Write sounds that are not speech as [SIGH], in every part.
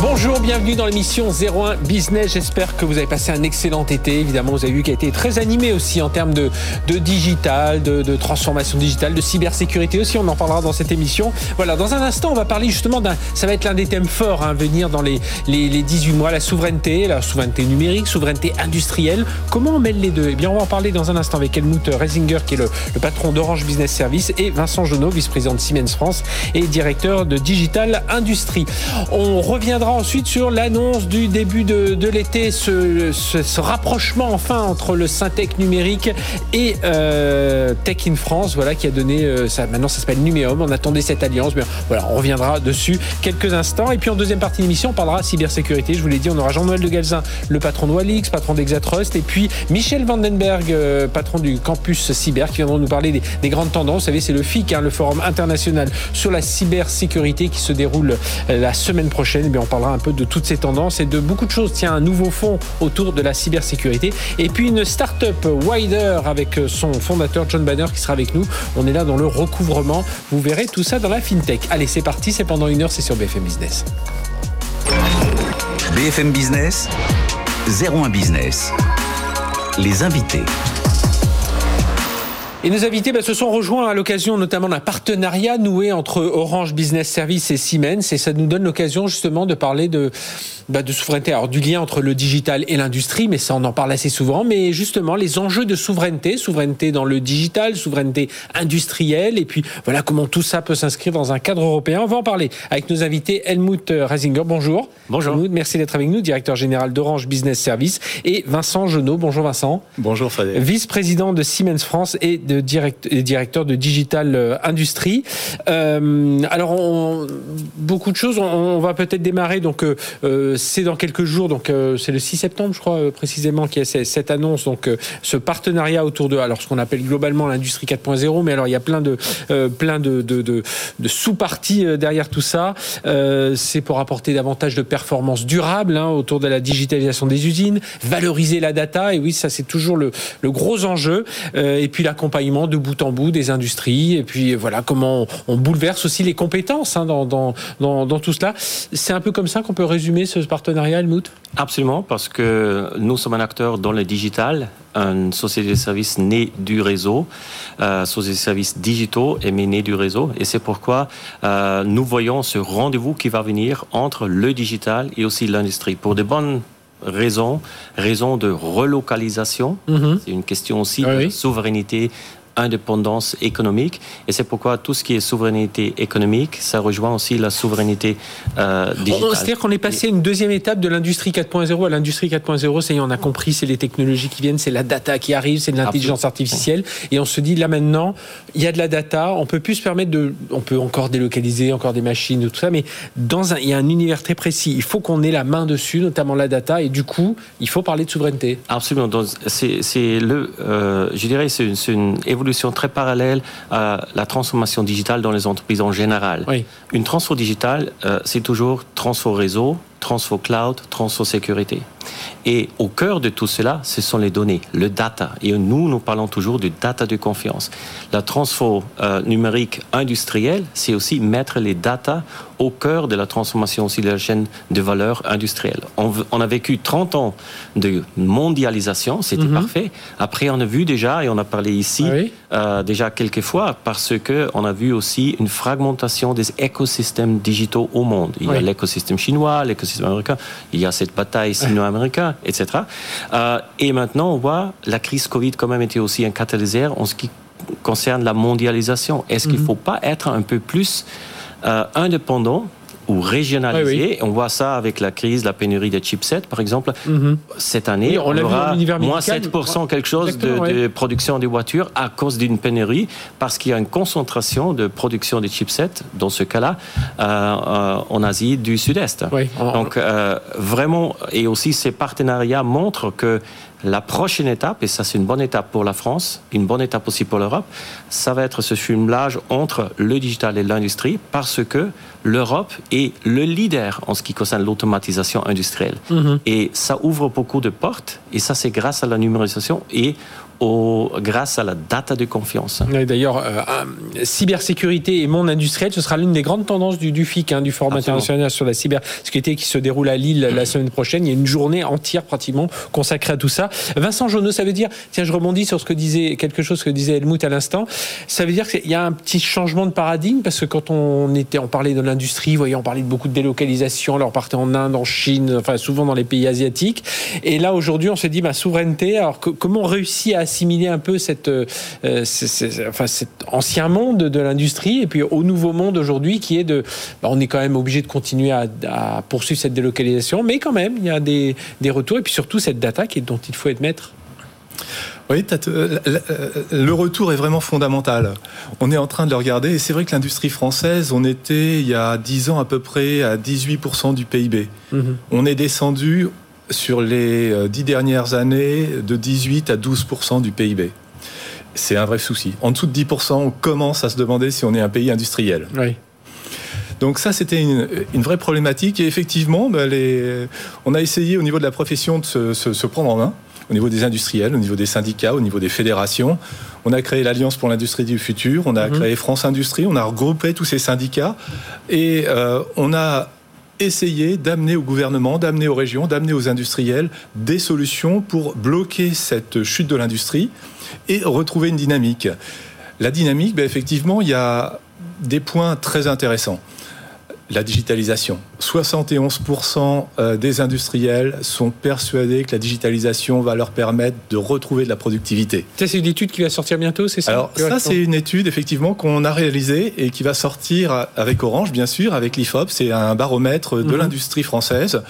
Bonjour, bienvenue dans l'émission 01 Business. J'espère que vous avez passé un excellent été. Évidemment, vous avez vu qu'il a été très animé aussi en termes de, de digital, de, transformation digitale, de cybersécurité aussi. On en parlera dans cette émission. Voilà, dans un instant, on va parler justement d'un. Ça va être l'un des thèmes forts hein, à venir dans les, les, 18 mois la souveraineté, la souveraineté numérique, souveraineté industrielle. Comment on mêle les deux? Eh bien, on va en parler dans un instant avec Helmut Reisinger, qui est le, le patron d'Orange Business Service, et Vincent Jonot, vice-président de Siemens France et directeur de Digital Industrie. On reviendra ensuite sur l'annonce du début de, l'été, ce, rapprochement enfin entre le Syntec numérique et euh, Tech in France, voilà, qui a donné, euh, ça, maintenant ça s'appelle Numéum, on attendait cette alliance, mais voilà, on reviendra dessus quelques instants. Et puis en deuxième partie de l'émission, on parlera cybersécurité, je vous l'ai dit, on aura Jean-Noël de Galzin, le patron de Walix, patron d'Exatrust, et puis Michel Vandenberg, euh, patron du campus cyber, qui viendront nous parler des, grandes tendances. Vous savez, c'est le FIC, hein, le forum international sur la cybersécurité qui se déroule la semaine prochaine. Et bien, on parlera un peu de toutes ces tendances et de beaucoup de choses. Tiens, un nouveau fonds autour de la cybersécurité. Et puis une start-up Wider avec son fondateur John Banner qui sera avec nous. On est là dans le recouvrement. Vous verrez tout ça dans la FinTech. Allez, c'est parti. C'est pendant une heure. C'est sur BFM Business. BFM Business, 01 Business. Les invités. Et nos invités bah, se sont rejoints à l'occasion notamment d'un partenariat noué entre Orange Business Service et Siemens. Et ça nous donne l'occasion justement de parler de, bah, de souveraineté. Alors du lien entre le digital et l'industrie, mais ça on en parle assez souvent. Mais justement les enjeux de souveraineté, souveraineté dans le digital, souveraineté industrielle. Et puis voilà comment tout ça peut s'inscrire dans un cadre européen. On va en parler avec nos invités. Helmut Reisinger, bonjour. Bonjour. Helmut, merci d'être avec nous, directeur général d'Orange Business Service. Et Vincent Genot, bonjour Vincent. Bonjour Frédéric. Vice-président de Siemens France et de directeur de Digital euh, Industrie. Euh, alors, on, beaucoup de choses. On, va peut-être démarrer. Donc, euh, c'est dans quelques jours. Donc, c'est le 6 septembre, je crois, précisément, qu'il y a cette annonce. Donc, ce partenariat autour de, alors, ce qu'on appelle globalement l'industrie 4.0. Mais alors, il y a plein de, plein de, de, de, sous-parties derrière tout ça. c'est pour apporter davantage de performances durables hein, autour de la digitalisation des usines, valoriser la data. Et oui, ça, c'est toujours le, le gros enjeu. et puis, l'accompagnement de bout en bout des industries, et puis voilà comment on, bouleverse aussi les compétences hein, dans, dans, dans, tout cela. C'est un peu comme ça qu'on peut résumer ce partenariat, Helmut? Absolument, parce que nous sommes un acteur dans le digital, une société de services née du réseau, euh, société de services digitaux et née du réseau. Et c'est pourquoi euh, nous voyons ce rendez-vous qui va venir entre le digital et aussi l'industrie. Pour de bonnes raisons, raisons de relocalisation, mm-hmm. c'est une question aussi ah de souveraineté indépendance économique. Et c'est pourquoi tout ce qui est souveraineté économique, ça rejoint aussi la souveraineté euh, digitale. C'est-à-dire qu'on est passé à une deuxième étape de l'industrie 4.0 à l'industrie 4.0. Ça y on a compris, c'est les technologies qui viennent, c'est la data qui arrive, c'est de l'intelligence artificielle. Et on se dit, là maintenant, il y a de la data, on peut plus se permettre de... On peut encore délocaliser, encore des machines, tout ça, mais dans un, il y a un univers très précis. Il faut qu'on ait la main dessus, notamment la data, et du coup, il faut parler de souveraineté. Absolument. C'est le... Euh, je dirais, c'est une, une évolution très parallèle à la transformation digitale dans les entreprises en général. Une transfo digitale, euh, c'est toujours transfo réseau, transfo cloud, transfo sécurité. Et au cœur de tout cela, ce sont les données, le data. Et nous, nous parlons toujours du data de confiance. La transfo euh, numérique industrielle, c'est aussi mettre les data au cœur de la transformation aussi de la chaîne de valeur industrielle. On, a vécu 30 ans de mondialisation, c'était mhm. parfait. Après, on a vu déjà, et on a parlé ici euh, déjà quelques fois, parce que on a vu aussi une fragmentation des écosystèmes digitaux au monde. Il y a l'écosystème chinois, l'écosystème américain, il y a cette bataille sino-américaine, [LAUGHS] etc. Euh, et maintenant, on voit la crise Covid quand même était aussi un catalyseur en ce qui concerne la mondialisation. Est-ce qu'il ne mhm. faut pas être un peu plus euh, indépendant ou régionalisé. On voit ça avec la crise, la pénurie des chipsets, par exemple. Mhm. Cette année, on, aura moins 7% quelque chose de, production des voitures à cause d'une pénurie, parce qu'il y a une concentration de production des chipsets, dans ce cas-là, euh, euh, en Asie du Sud-Est. Donc, vraiment, et aussi ces partenariats montrent que La prochaine étape, et ça c'est une bonne étape pour la France, une bonne étape aussi pour l'Europe, ça va être ce jumelage entre le digital et l'industrie parce que l'Europe est le leader en ce qui concerne l'automatisation industrielle. Mhm. Et ça ouvre beaucoup de portes et ça c'est grâce à la numérisation et grâce à la data de confiance. D'ailleurs, euh, cybersécurité et monde industriel, ce sera l'une des grandes tendances du, FIC, hein, du Forum international sur la cybersécurité qui se déroule à Lille la semaine prochaine. Il y a une journée entière pratiquement consacrée à tout ça. Vincent Jauneau, ça veut dire, tiens, je rebondis sur ce que disait quelque chose que disait Helmut à l'instant. Ça veut dire qu'il y a un petit changement de paradigme parce que quand on était, on parlait de l'industrie, voyez, on parlait de beaucoup de délocalisation, alors on partait en Inde, en Chine, enfin souvent dans les pays asiatiques. Et là aujourd'hui, on se dit, ma souveraineté. Alors comment on réussit à assimiler un peu cette, euh, enfin, cet ancien monde de l'industrie et puis au nouveau monde aujourd'hui qui est de, bah, on est quand même obligé de continuer à, poursuivre cette délocalisation, mais quand même il y a des, des retours et puis surtout cette data qui dont il faut être maître. Oui, euh, le retour est vraiment fondamental. On est en train de le regarder et c'est vrai que l'industrie française, on était il y a 10 ans à peu près à 18% du PIB. Mhm. On est descendu sur les euh, dix dernières années de 18 à 12% du PIB. C'est un vrai souci. En dessous de 10% on commence à se demander si on est un pays industriel. Oui. Donc ça, c'était une, vraie problématique. Et effectivement, bah, on a essayé au niveau de la profession de se, prendre en main, au niveau des industriels, au niveau des syndicats, au niveau des fédérations. On a créé l'Alliance pour l'industrie du futur, on a mhm. créé France Industrie, on a regroupé tous ces syndicats et euh, on a essayer d'amener au gouvernement, d'amener aux régions, d'amener aux industriels des solutions pour bloquer cette chute de l'industrie et retrouver une dynamique. La dynamique, ben effectivement, il y a des points très intéressants la digitalisation. 71% euh, des industriels sont persuadés que la digitalisation va leur permettre de retrouver de la productivité. Ça, c'est une étude qui va sortir bientôt, c'est ça? Alors, ça, c'est une étude, effectivement, qu'on a réalisée et qui va sortir avec Orange, bien sûr, avec l'IFOP. C'est un baromètre de mhm. l'industrie française.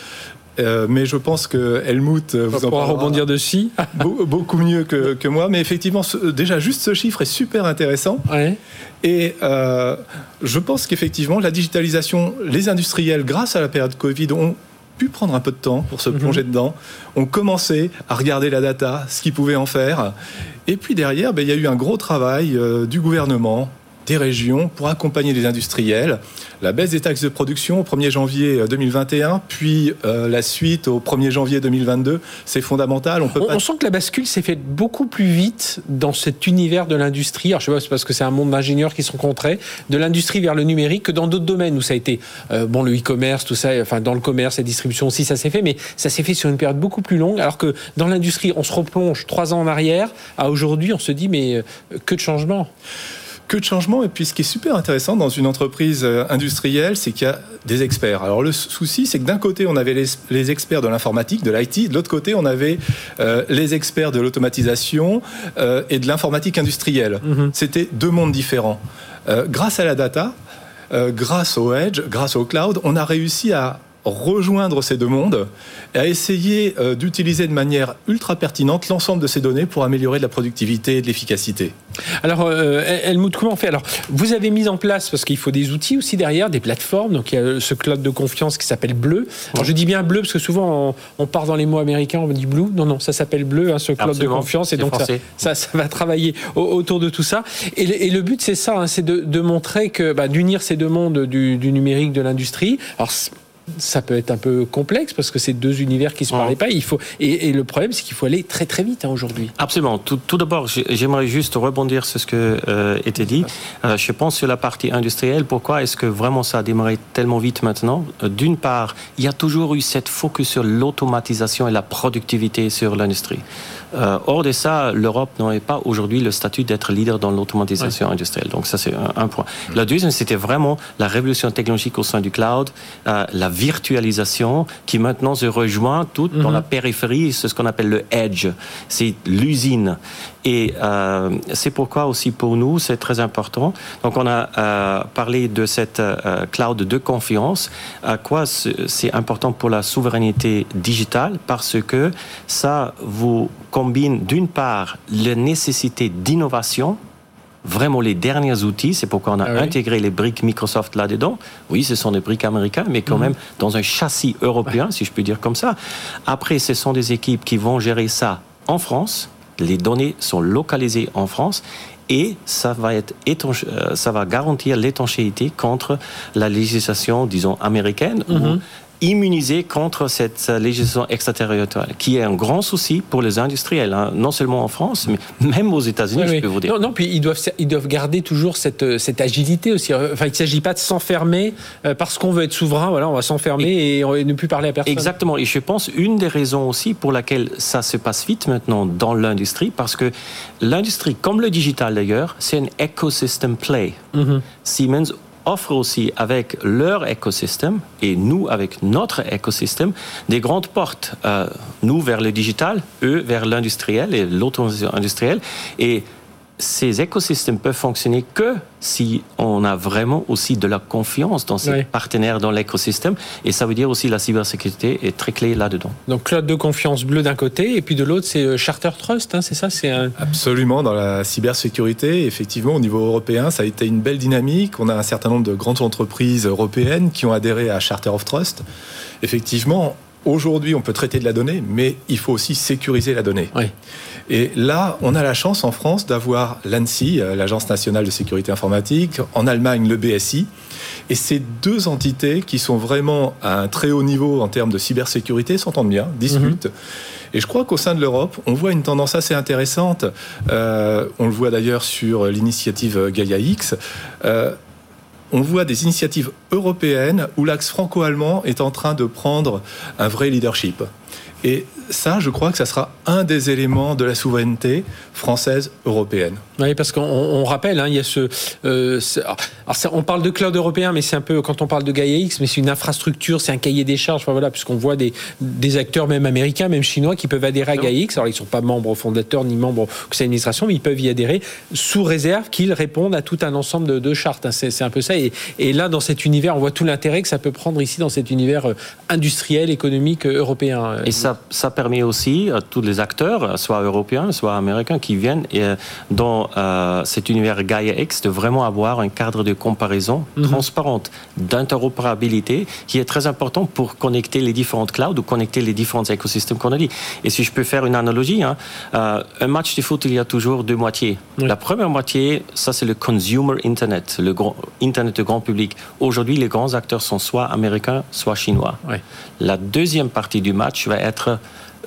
Euh, mais je pense que Helmut euh, vous en pourra rebondir dessus [LAUGHS] beaucoup mieux que, que, moi. Mais effectivement, déjà juste ce chiffre est super intéressant. Et euh, je pense qu'effectivement, la digitalisation, les industriels, grâce à la période Covid, ont pu prendre un peu de temps pour se mhm. plonger dedans, ont commencé à regarder la data, ce qu'ils pouvaient en faire. Et puis derrière, ben, il y a eu un gros travail du gouvernement, des régions pour accompagner les industriels. La baisse des taxes de production au 1er janvier 2021, euh, puis euh, la suite au 1er janvier 2022, c'est fondamental. On, peut on, sent que la bascule s'est faite beaucoup plus vite dans cet univers de l'industrie. Alors je sais pas, c'est parce que c'est un monde d'ingénieurs qui sont contrés, de l'industrie vers le numérique, que dans d'autres domaines où ça a été, euh, bon, le e-commerce, tout ça, enfin dans le commerce, la distribution aussi, ça s'est fait, mais ça s'est fait sur une période beaucoup plus longue, alors que dans l'industrie, on se replonge trois ans en arrière, à aujourd'hui, on se dit, mais que de changements que de changements. Et puis, ce qui est super intéressant dans une entreprise euh, industrielle, c'est qu'il y a des experts. Alors, le souci, c'est que d'un côté, on avait les, experts de l'informatique, de l'IT, de l'autre côté, on avait euh, les experts de l'automatisation euh, et de l'informatique industrielle. Mm-hmm. C'était deux mondes différents. grâce à la data, grâce au edge, grâce au cloud, on a réussi à rejoindre ces deux mondes et à essayer euh, d'utiliser de manière ultra pertinente l'ensemble de ces données pour améliorer de la productivité et de l'efficacité. Alors, euh, Helmut, comment on fait? Alors, vous avez mis en place, parce qu'il faut des outils aussi derrière, des plateformes, donc il y a ce cloud de confiance qui s'appelle Bleu. Alors, je dis bien Bleu parce que souvent on, part dans les mots américains, on me dit Blue. Non, non, ça s'appelle Bleu, hein, ce cloud de confiance, et donc ça, ça, va travailler autour de tout ça. Et, le but, c'est ça, hein, c'est de, montrer que, bah, d'unir ces deux mondes du, du numérique, de l'industrie. Alors, ça peut être un peu complexe parce que c'est deux univers qui se parlaient pas. Il faut et, le problème c'est qu'il faut aller très très vite hein, aujourd'hui. Absolument. Tout, d'abord, j'aimerais juste rebondir sur ce que euh, était dit. Euh, je pense sur la partie industrielle. Pourquoi est-ce que vraiment ça a démarré tellement vite maintenant? Euh, D'une part, il y a toujours eu cette focus sur l'automatisation et la productivité sur l'industrie. Euh, hors de ça, l'Europe n'aurait pas aujourd'hui le statut d'être leader dans l'automatisation industrielle. Donc ça, c'est un, point. La deuxième, c'était vraiment la révolution technologique au sein du cloud, euh, la virtualisation qui maintenant se rejoint tout dans mhm. la périphérie, c'est ce qu'on appelle le edge. C'est l'usine. Et euh, c'est pourquoi aussi pour nous, c'est très important. Donc on a euh, parlé de cette euh, cloud de confiance. À quoi c'est important pour la souveraineté digitale? Parce que ça vous combine d'une part la nécessité d'innovation vraiment les derniers outils. C'est pourquoi on a ah intégré les briques Microsoft là-dedans. Oui, ce sont des briques américaines, mais quand mhm. même dans un châssis européen, si je peux dire comme ça. Après, ce sont des équipes qui vont gérer ça en France, les données sont localisées en France et ça va, être euh, ça va garantir l'étanchéité contre la législation, disons, américaine mhm immunisé contre cette législation extraterritoriale, qui est un grand souci pour les industriels, hein. non seulement en France, mais même aux États-Unis, je peux vous dire. Non, non, puis ils doivent, ils doivent garder toujours cette, cette agilité aussi. Enfin, il ne s'agit pas de s'enfermer euh, parce qu'on veut être souverain, voilà, on va s'enfermer et, ne plus parler à personne. Exactement, et je pense une des raisons aussi pour laquelle ça se passe vite maintenant dans l'industrie, parce que l'industrie, comme le digital d'ailleurs, c'est un ecosystem play. Mm-hmm. Siemens offrent aussi avec leur écosystème et nous avec notre écosystème des grandes portes. Euh, nous vers le digital, eux vers l'industriel et l'automatisation industrielle. Et ces écosystèmes peuvent fonctionner que si on a vraiment aussi de la confiance dans ses partenaires dans l'écosystème. Et ça veut dire aussi la cybersécurité est très clé là-dedans. Donc cloud de confiance bleu d'un côté, et puis de l'autre c'est euh, Charter Trust, hein, c'est ça c'est un... Absolument, dans la cybersécurité, effectivement au niveau européen, ça a été une belle dynamique. On a un certain nombre de grandes entreprises européennes qui ont adhéré à Charter of Trust. Effectivement, Aujourd'hui, on peut traiter de la donnée, mais il faut aussi sécuriser la donnée. Et là, on a la chance en France d'avoir l'ANSI, euh, l'Agence nationale de sécurité informatique, en Allemagne, le BSI. Et ces deux entités qui sont vraiment à un très haut niveau en termes de cybersécurité s'entendent bien, discutent. Mhm. Et je crois qu'au sein de l'Europe, on voit une tendance assez intéressante. Euh, on le voit d'ailleurs sur l'initiative Gaia X. Euh, on voit des initiatives européennes où l'axe franco-allemand est en train de prendre un vrai leadership. Et ça, je crois que ça sera un des éléments de la souveraineté française européenne. Oui, parce qu'on rappelle, hein, il y a ce, euh, alors on parle de cloud européen, mais c'est un peu quand on parle de Gaia X, mais c'est une infrastructure, c'est un cahier des charges. Enfin, voilà, puisqu'on voit des, des acteurs, même américains, même chinois, qui peuvent adhérer à Gaia X. Alors ils ne sont pas membres fondateurs ni membres de conseil d'administration, mais ils peuvent y adhérer sous réserve qu'ils répondent à tout un ensemble de, de chartes. Hein. C'est un peu ça. Et, et, là, dans cet univers, on voit tout l'intérêt que ça peut prendre ici dans cet univers euh, industriel, économique euh, européen. Et ça, ça permet aussi à tous les acteurs, soit européens, soit américains, qui viennent dans euh, cet univers Gaia X, de vraiment avoir un cadre de comparaison mhm. transparente, d'interopérabilité, qui est très important pour connecter les différentes clouds ou connecter les différents écosystèmes qu'on a dit. Et si je peux faire une analogie, hein, euh, un match de foot, il y a toujours deux moitiés. La première moitié, ça c'est le consumer Internet, le grand, Internet de grand public. Aujourd'hui, les grands acteurs sont soit américains, soit chinois. La deuxième partie du match va être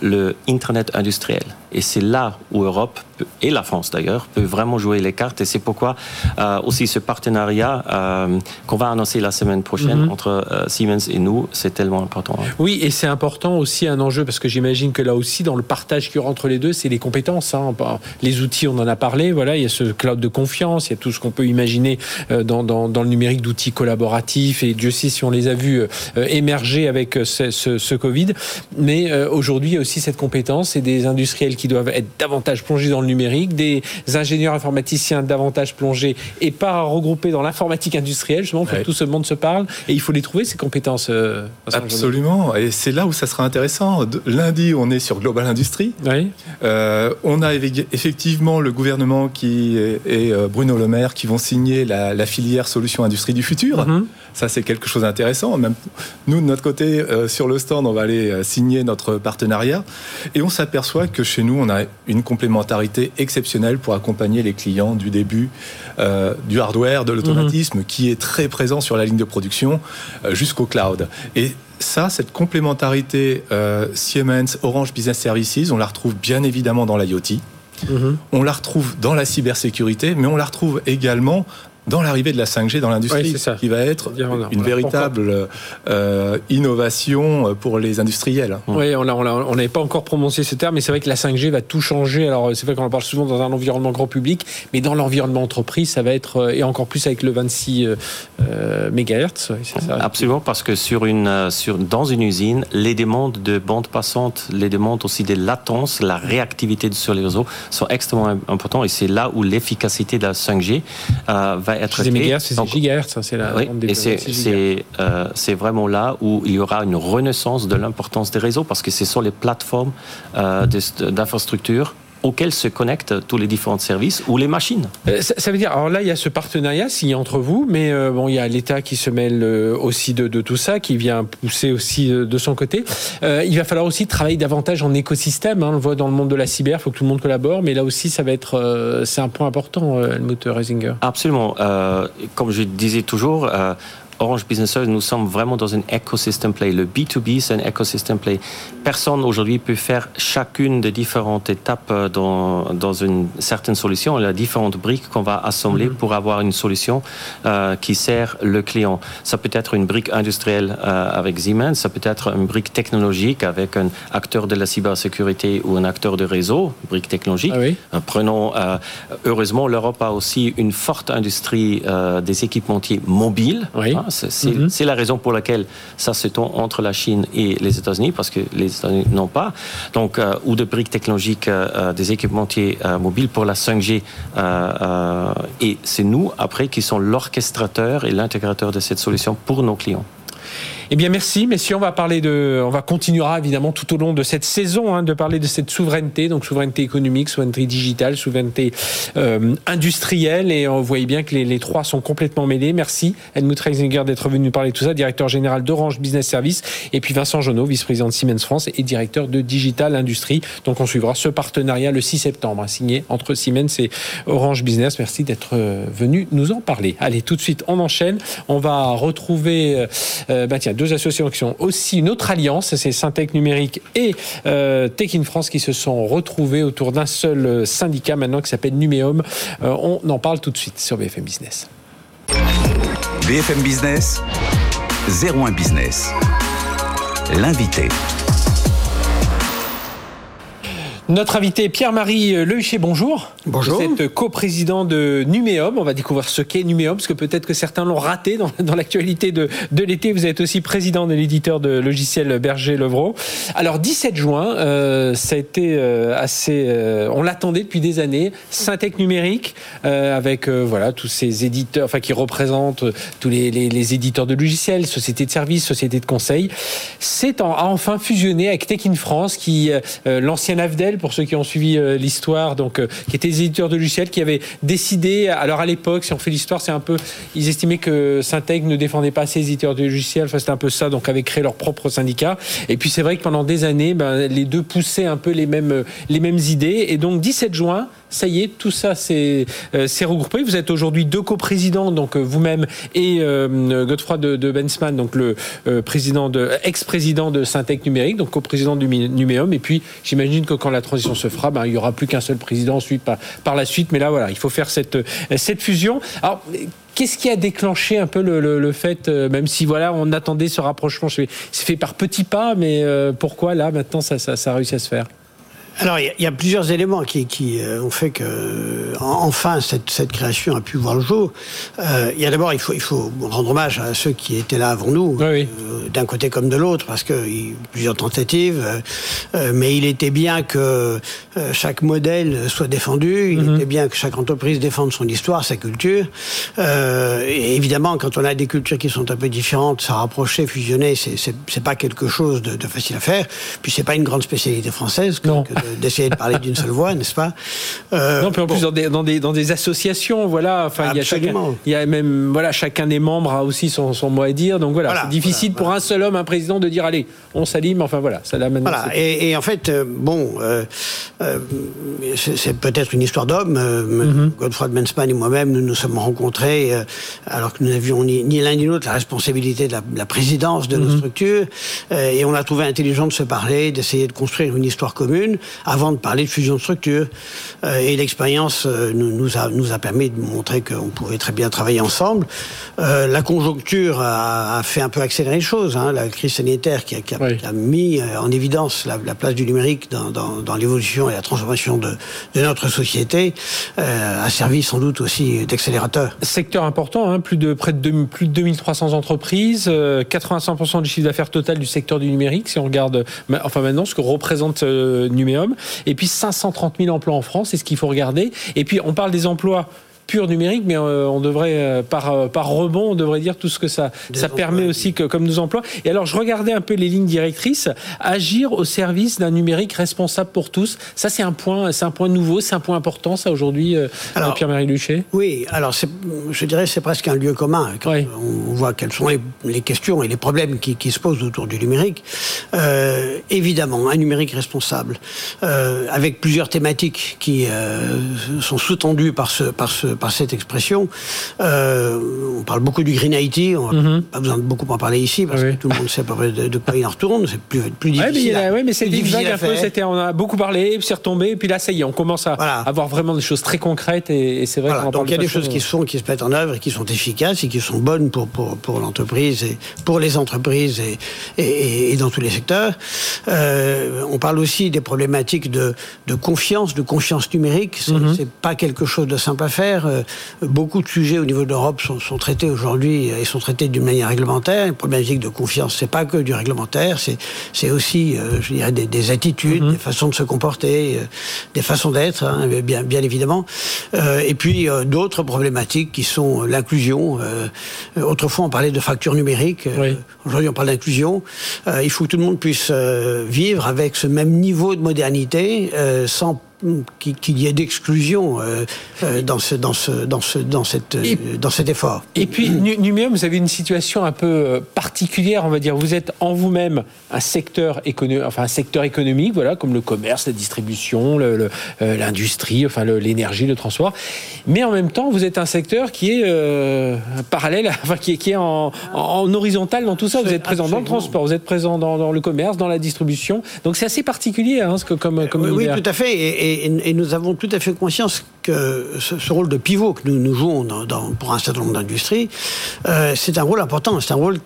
le Internet industriel. Et c'est là où Europe, et la France d'ailleurs, peut vraiment jouer les cartes. Et c'est pourquoi euh, aussi ce partenariat euh, qu'on va annoncer la semaine prochaine mhm. entre euh, Siemens et nous, c'est tellement important. Hein. Oui, et c'est important aussi un enjeu, parce que j'imagine que là aussi, dans le partage qu'il y aura entre les deux, c'est les compétences. Hein. Les outils, on en a parlé, voilà, il y a ce cloud de confiance, il y a tout ce qu'on peut imaginer dans, dans, dans, le numérique d'outils collaboratifs, et Dieu sait si on les a vus émerger avec ce, ce, ce Covid. Mais aujourd'hui, il y a aussi cette compétence et des industriels qui doivent être davantage plongés dans le numérique, des ingénieurs informaticiens davantage plongés et pas regroupés dans l'informatique industrielle, justement, pour que tout ce monde se parle. Et il faut les trouver, ces compétences. Euh, Absolument. Et c'est là où ça sera intéressant. Lundi, on est sur Global Industrie. Euh, on a effectivement le gouvernement qui et, euh, Bruno Le Maire qui vont signer la, filière solutions industrie du futur. Mm-hmm. Ça, c'est quelque chose d'intéressant. Même nous, de notre côté, sur le stand, on va aller signer notre partenariat. Et on s'aperçoit que chez nous, on a une complémentarité exceptionnelle pour accompagner les clients du début euh, du hardware, de l'automatisme, mhm. qui est très présent sur la ligne de production euh, jusqu'au cloud. Et ça, cette complémentarité euh, Siemens, Orange Business Services, on la retrouve bien évidemment dans l'IoT. Mhm. On la retrouve dans la cybersécurité, mais on la retrouve également dans l'arrivée de la 5G dans l'industrie, qui va être une véritable euh, innovation pour les industriels. Oui, on n'avait pas encore prononcé ce terme, mais c'est vrai que la 5G va tout changer. Alors c'est vrai qu'on en parle souvent dans un environnement grand public, mais dans l'environnement entreprise, ça va être, euh, et encore plus avec le 26 euh, MHz. Absolument, parce que sur une, sur, dans une usine, les demandes de bande passante, les demandes aussi des latences, la réactivité sur les réseaux sont extrêmement importantes, et c'est là où l'efficacité de la 5G va être c'est mégahertz, c'est gigahertz, c'est la oui, et c'est, euh, c'est, vraiment là où il y aura une renaissance de l'importance des réseaux parce que ce sont les plateformes euh, d'infrastructures auxquels se connectent tous les différents services ou les machines. Euh, ça, veut dire, alors là, il y a ce partenariat signé entre vous, mais euh, bon, il y a l'État qui se mêle euh, aussi de, tout ça, qui vient pousser aussi de son côté. il va falloir aussi travailler davantage en écosystème. Hein, on le voit dans le monde de la cyber, il faut que tout le monde collabore, mais là aussi, ça va être, c'est un point important, Helmut Reisinger. Absolument. comme je disais toujours, Orange Business Services, nous sommes vraiment dans un écosystème play. Le B2B, c'est un écosystème play. Personne aujourd'hui peut faire chacune des différentes étapes euh, dans, dans une certaine solution. Il y a différentes briques qu'on va assembler mm-hmm. pour avoir une solution euh, qui sert le client. Ça peut être une brique industrielle euh, avec Siemens, ça peut être une brique technologique avec un acteur de la cybersécurité ou un acteur de réseau, brique technologique. Ah prenons, heureusement, l'Europe a aussi une forte industrie des équipementiers mobiles. Oui. Hein, Mhm. C'est la raison pour laquelle ça se tend entre la Chine et les États-Unis, parce que les États-Unis n'ont pas. Donc, euh, ou de briques technologiques euh, euh, des équipementiers mobiles pour la 5G. et c'est nous, après, qui sommes l'orchestrateur et l'intégrateur de cette solution pour nos clients. Eh bien, merci, messieurs. On va parler de, on va continuera évidemment tout au long de cette saison hein, de parler de cette souveraineté, donc souveraineté économique, souveraineté digitale, souveraineté euh, industrielle. Et on voit bien que les, trois sont complètement mêlés. Merci Helmut Reisinger d'être venu parler de tout ça, directeur général d'Orange Business Service, et puis Vincent Jonot, vice-président de Siemens France et directeur de Digital Industrie. Donc on suivra ce partenariat le 6 septembre, hein, signé entre Siemens et Orange Business. Merci d'être euh, venu nous en parler. Allez, tout de suite, on enchaîne. On va retrouver, euh, bah tiens, deux associations aussi une autre alliance, c'est Syntec Numérique et euh, Tech in France qui se sont retrouvés autour d'un seul euh, syndicat maintenant qui s'appelle Numéum. Euh, on en parle tout de suite sur BFM Business. BFM Business, 01 Business. L'invité. Notre invité Pierre-Marie Lehuchet, bonjour. Bonjour. Vous êtes coprésident de Numéum. On va découvrir ce qu'est Numéum, parce que peut-être que certains l'ont raté dans, dans l'actualité de, de l'été. Vous êtes aussi président de l'éditeur de logiciels Berger Levrault. Alors, 17 juin, euh, ça a été euh, assez. Euh, on l'attendait depuis des années. Syntec numérique, euh, avec voilà tous ces éditeurs, enfin qui représentent tous les, les, les, éditeurs de logiciels, sociétés de services, sociétés de conseil. C'est en, a enfin fusionné avec Tech in France, qui l'ancien Avdel pour ceux qui ont suivi euh, l'histoire, donc euh, qui étaient des éditeurs de logiciels qui avaient décidé, alors à l'époque, si on fait l'histoire, c'est un peu, ils estimaient que Syntec ne défendait pas les éditeurs de logiciels, enfin c'était un peu ça, donc avaient créé leur propre syndicat. Et puis c'est vrai que pendant des années, ben, les deux poussaient un peu les mêmes, les mêmes idées. Et donc 17 juin, ça y est, tout ça s'est euh, regroupé. Vous êtes aujourd'hui deux coprésidents, donc vous-même et euh, Godefroy de, de, Bensman, donc le président de ex-président de Syntec Numérique, donc coprésident du Numéum. Et puis j'imagine que quand la transition se fera, ben, il y aura plus qu'un seul président ensuite par, par la suite. Mais là, voilà, il faut faire cette, cette fusion. Alors, Qu'est-ce qui a déclenché un peu le, le, fait, euh, même si voilà, on attendait ce rapprochement, c'est fait par petits pas, mais euh, pourquoi là maintenant ça, ça, ça a réussi à se faire? Alors, il y, a plusieurs éléments qui, qui euh, ont fait que, enfin, cette, cette, création a pu voir le jour. Euh, il y a d'abord, il faut, il faut rendre hommage à ceux qui étaient là avant nous, euh, d'un côté comme de l'autre, parce que y a plusieurs tentatives. mais il était bien que chaque modèle soit défendu. Il mhm. était bien que chaque entreprise défende son histoire, sa culture. et évidemment, quand on a des cultures qui sont un peu différentes, ça rapprocher, fusionner, c'est pas quelque chose de, de, facile à faire. Puis c'est pas une grande spécialité française. Que, non d'essayer de parler d'une seule voix, n'est-ce pas euh, Non, puis en plus dans des, dans des, dans des associations, voilà, enfin il y a chacun, il y a même voilà chacun des membres a aussi son, son mot à dire, donc voilà, c'est difficile pour un seul homme, un président, de dire allez, on s'alime, enfin voilà, ça l'amène. Voilà, et, et, en fait, euh, bon, euh, euh, c'est peut-être une histoire d'homme. Mm-hmm. Godefroy de Benspan et moi-même, nous nous sommes rencontrés alors que nous n'avions ni, ni l'un ni l'autre la responsabilité de la, présidence de nos mm-hmm. structures, et on a trouvé intelligent de se parler, d'essayer de construire une histoire commune avant de parler de fusion de structure. Euh, et l'expérience euh, nous, nous, a, nous a permis de montrer qu'on pouvait très bien travailler ensemble. Euh, la conjoncture a, a, fait un peu accélérer les choses. Hein. La crise sanitaire qui a, qui a, qui a mis en évidence la, la, place du numérique dans, dans, dans l'évolution et la transformation de, de notre société euh, a servi sans doute aussi d'accélérateur. Secteur important, hein, plus de près de plus de 2300 entreprises, 85% du chiffre d'affaires total du secteur du numérique. Si on regarde, enfin maintenant, ce que représente Et puis 530 000 emplois en France, c'est ce qu'il faut regarder. Et puis on parle des emplois pur numérique, mais on devrait, par, par rebond, on devrait dire tout ce que ça, ça permet aussi que, comme nous emploie. Et alors, je regardais un peu les lignes directrices. Agir au service d'un numérique responsable pour tous. Ça, c'est un point, c'est un point nouveau, c'est un point important, ça, aujourd'hui, Pierre-Marie Luchet? Oui, alors, je dirais, c'est presque un lieu commun. On voit quelles sont les, questions et les problèmes qui, qui, se posent autour du numérique. évidemment, un numérique responsable, avec plusieurs thématiques qui euh, sont sous-tendues par, ce, par, ce, par cette expression. Euh, on parle beaucoup du Green IT, on n'a mhm. pas besoin de beaucoup en parler ici, parce que tout le monde sait à peu près de, quoi il en retourne, c'est plus, plus difficile. Oui, mais, c'est difficile un peu, on a beaucoup parlé, puis c'est retombé, puis là, ça y est, on commence à avoir vraiment des choses très concrètes, et, c'est vrai Donc il y a des choses qui sont, qui se mettent en œuvre, et qui sont efficaces, et qui sont bonnes pour, pour, pour l'entreprise, et pour les entreprises, et, et, dans tous les secteurs. Euh, on parle aussi des problématiques de, de confiance, de confiance numérique. C'est n'est mhm. pas quelque chose de simple à faire. Euh, beaucoup de sujets au niveau de l'Europe sont, traités aujourd'hui et sont traités d'une manière réglementaire. Une problématique de confiance, c'est pas que du réglementaire, c'est aussi, euh, je dirais, des, attitudes, mhm. des façons de se comporter, euh, des façons d'être, hein, bien, bien évidemment. et puis d'autres problématiques qui sont l'inclusion. autrefois, on parlait de fracture numérique. Aujourd'hui, on parle d'inclusion. il faut que tout le monde puisse vivre avec ce même niveau de modernité sans qu'il y ait d'exclusion euh, euh, dans, ce, dans, ce, dans, ce, dans, cette, dans cet effort. Et puis, Numium, vous avez une situation un peu euh, particulière, on va dire. Vous êtes en vous-même un secteur, économique, enfin, un secteur économique, voilà, comme le commerce, la distribution, l'industrie, enfin, l'énergie, le, transport. Mais en même temps, vous êtes un secteur qui est parallèle, [LAUGHS] enfin, qui est, qui est en, en, horizontal dans tout ça. Vous êtes présent dans le transport, vous êtes présent dans, dans le commerce, dans la distribution. Donc, c'est assez particulier, hein, comme, comme Oui, tout à fait. Et, et, nous avons tout à fait conscience que ce, rôle de pivot que nous, nous jouons dans, pour un certain nombre d'industries, euh, c'est un rôle important, c'est un rôle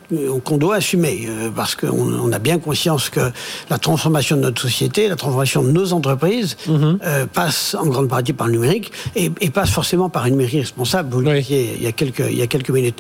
qu'on doit assumer, euh, parce qu'on on a bien conscience que la transformation de notre société, la transformation de nos entreprises, mhm. euh, passe en grande partie par le numérique et, passe forcément par une numérique responsable. Vous le disiez il y a quelques, il y a quelques minutes.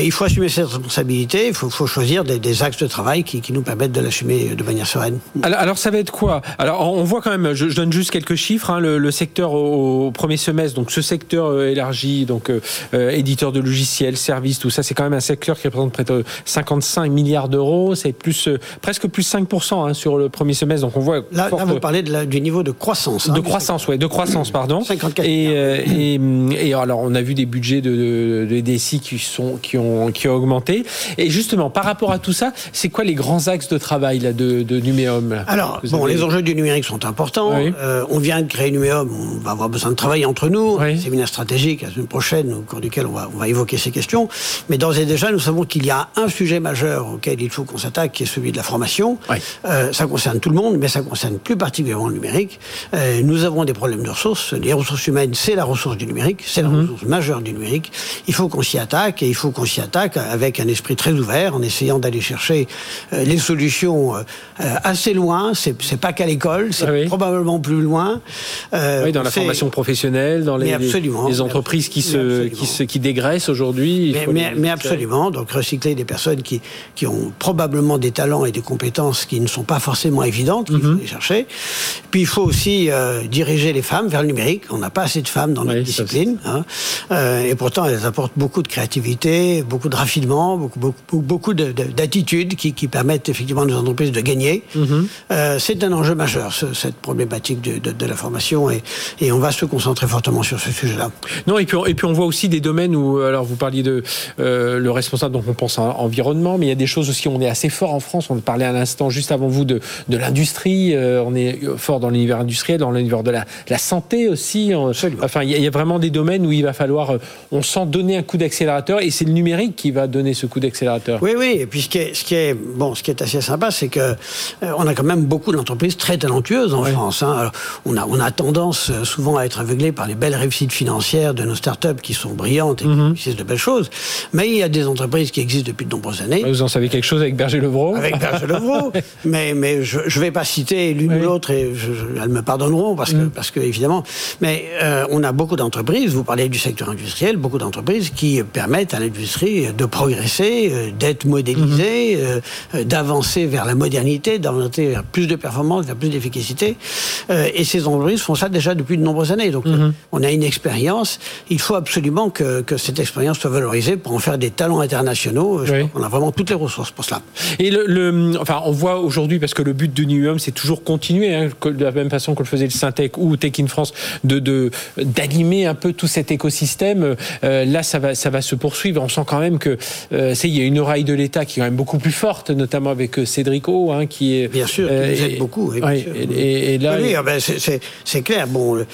il faut assumer cette responsabilité, il faut, faut choisir des, axes de travail qui, qui nous permettent de l'assumer de manière sereine. Alors, alors, ça va être quoi? Alors on voit quand même, je, je donne juste quelques chiffres, hein, le, secteur au, premier semestre, donc ce secteur euh, élargi, donc euh, euh, éditeur de logiciels, services, tout ça, c'est quand même un secteur qui représente près de 55 milliards d'euros, c'est plus presque plus 5% hein, sur le premier semestre. Donc on voit. Là, vous parlez de du niveau de croissance. Hein, de croissance, ouais, de croissance, pardon. 54 et, et, alors on a vu des budgets de, de, DSI qui sont qui ont qui ont augmenté. Et justement, par rapport à tout ça, c'est quoi les grands axes de travail là de, de Numéum Alors bon, les enjeux du numérique sont importants. on vient de créer Numéum, on va avoir besoin de travailler entre nous. Un séminaire stratégique la semaine prochaine, au cours duquel on va, on va évoquer ces questions. Mais d'ores et déjà, nous savons qu'il y a un sujet majeur auquel il faut qu'on s'attaque, qui est celui de la formation. Euh, ça concerne tout le monde, mais ça concerne plus particulièrement le numérique. Euh, nous avons des problèmes de ressources. Les ressources humaines, c'est la ressource du numérique, c'est la mhm. ressource majeure du numérique. Il faut qu'on s'y attaque et il faut qu'on s'y attaque avec un esprit très ouvert, en essayant d'aller chercher euh, les solutions assez loin. C'est pas qu'à l'école, c'est ah probablement plus loin. Euh, oui, dans la formation professionnelle, dans les, les entreprises qui se, qui se qui dégraissent aujourd'hui. Mais, mais, absolument. Donc recycler des personnes qui, qui ont probablement des talents et des compétences qui ne sont pas forcément évidentes, qu'il faut mhm. les chercher. Puis il faut aussi euh, diriger les femmes vers le numérique. On n'a pas assez de femmes dans notre discipline. Hein. Euh, et pourtant, elles apportent beaucoup de créativité, beaucoup de raffinement, beaucoup, beaucoup, beaucoup d'attitudes qui, qui, permettent effectivement à nos entreprises de gagner. Mhm. C'est un enjeu majeur, cette problématique de, de, de la formation et, et, on va se concentrer fortement sur ce sujet-là. Non, et puis, et puis on voit aussi des domaines où, alors vous parliez de euh, le responsable, donc on pense à environnement, mais il y a des choses aussi, on est assez fort en France, on parlait à l'instant, juste avant vous, de, de l'industrie, euh, on est fort dans l'univers industriel, dans l'univers de la, la, santé aussi. enfin, il y, a, vraiment des domaines où il va falloir, euh, on sent donner un coup d'accélérateur, et c'est le numérique qui va donner ce coup d'accélérateur. Oui, oui, et puis ce qui est, ce qui est, bon, ce qui est assez sympa, c'est que on a quand même beaucoup d'entreprises très talentueuses en France. Hein. Alors, on a, on a tendance euh, souvent à être aveuglé par les belles réussites financières de nos startups qui sont brillantes et qui mhm. réussissent de belles choses. Mais il y a des entreprises qui existent depuis de nombreuses années. Vous en savez quelque chose avec Berger Levrault Avec Berger Levrault. [LAUGHS] mais, mais je ne vais pas citer l'une ou l'autre et elles me pardonneront parce que, mhm. parce que évidemment. Mais euh, on a beaucoup d'entreprises, vous parlez du secteur industriel, beaucoup d'entreprises qui permettent à l'industrie de progresser, euh, d'être modélisée, mhm. d'avancer vers la modernité, d'avancer vers plus de performance, vers plus d'efficacité. et c'est ces entreprises font ça déjà depuis de nombreuses années. Donc, mhm. on a une expérience. Il faut absolument que, que, cette expérience soit valorisée pour en faire des talents internationaux. On a vraiment toutes les ressources pour cela. Et le, enfin, on voit aujourd'hui, parce que le but de New c'est toujours continuer, hein, de la même façon que le faisait le Syntec ou Tech in France, de d'animer un peu tout cet écosystème. Euh, là, ça va, ça va se poursuivre. On sent quand même que euh, il y a une oreille de l'État qui est quand même beaucoup plus forte, notamment avec euh, Cédric O, hein, qui est bien sûr, qui nous aide beaucoup. Et, là, oui, ben, c'est clair. Bon,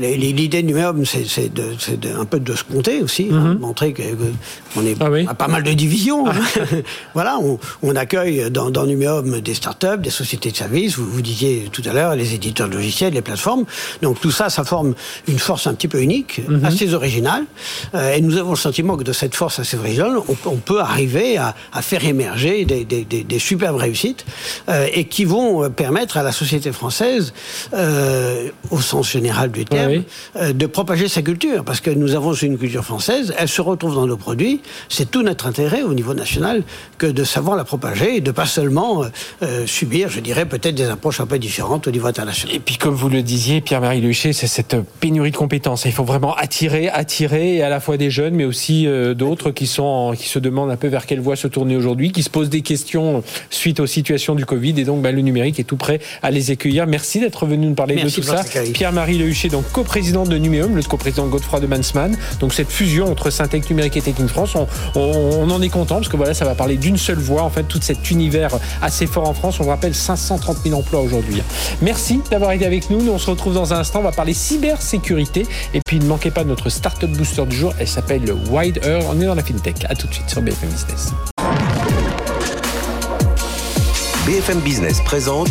l'idée de Numéum, c'est un peu de se compter aussi, hein, mhm. montrer qu'on est ah pas mal de divisions. Hein. [LAUGHS] voilà, on, on, accueille dans, dans Numéum des startups, des sociétés de services. Vous, vous disiez tout à l'heure les éditeurs de logiciels, les plateformes. Donc tout ça, ça forme une force un petit peu unique, mhm. assez originale. Euh, et nous avons le sentiment que de cette force assez originale, on, peut arriver à, faire émerger des, des, des, superbes réussites euh, et qui vont permettre à la société française, euh, au sens général du terme, de propager sa culture. Parce que nous avons une culture française, elle se retrouve dans nos produits. C'est tout notre intérêt au niveau national que de savoir la propager et de pas seulement subir, je dirais, peut-être des approches un peu différentes au niveau international. Et puis, comme vous le disiez, Pierre-Marie Luchet, c'est cette pénurie de compétences. Il faut vraiment attirer, attirer, à la fois des jeunes, mais aussi euh, d'autres qui sont, qui se demandent un peu vers quelle voie se tourner aujourd'hui, qui se posent des questions suite aux situations du Covid. Et donc, bah, le numérique est tout prêt à les accueillir. Merci d'être venu nous parler de tout ça. Pierre-Marie Lehuchet, donc coprésident de Numéum, le coprésident Godefroy de Mansman. Donc, cette fusion entre Syntec Numérique et Techin France, on, en est content parce que voilà, ça va parler d'une seule voix. En fait, tout cet univers assez fort en France. On vous rappelle 530 000 emplois aujourd'hui. Merci d'avoir été avec nous. Nous, on se retrouve dans un instant. On va parler cybersécurité. Et puis, ne manquez pas notre Startup Booster du jour. Elle s'appelle Wide Earth. On est dans la FinTech. À tout de suite sur BFM Business. BFM Business présente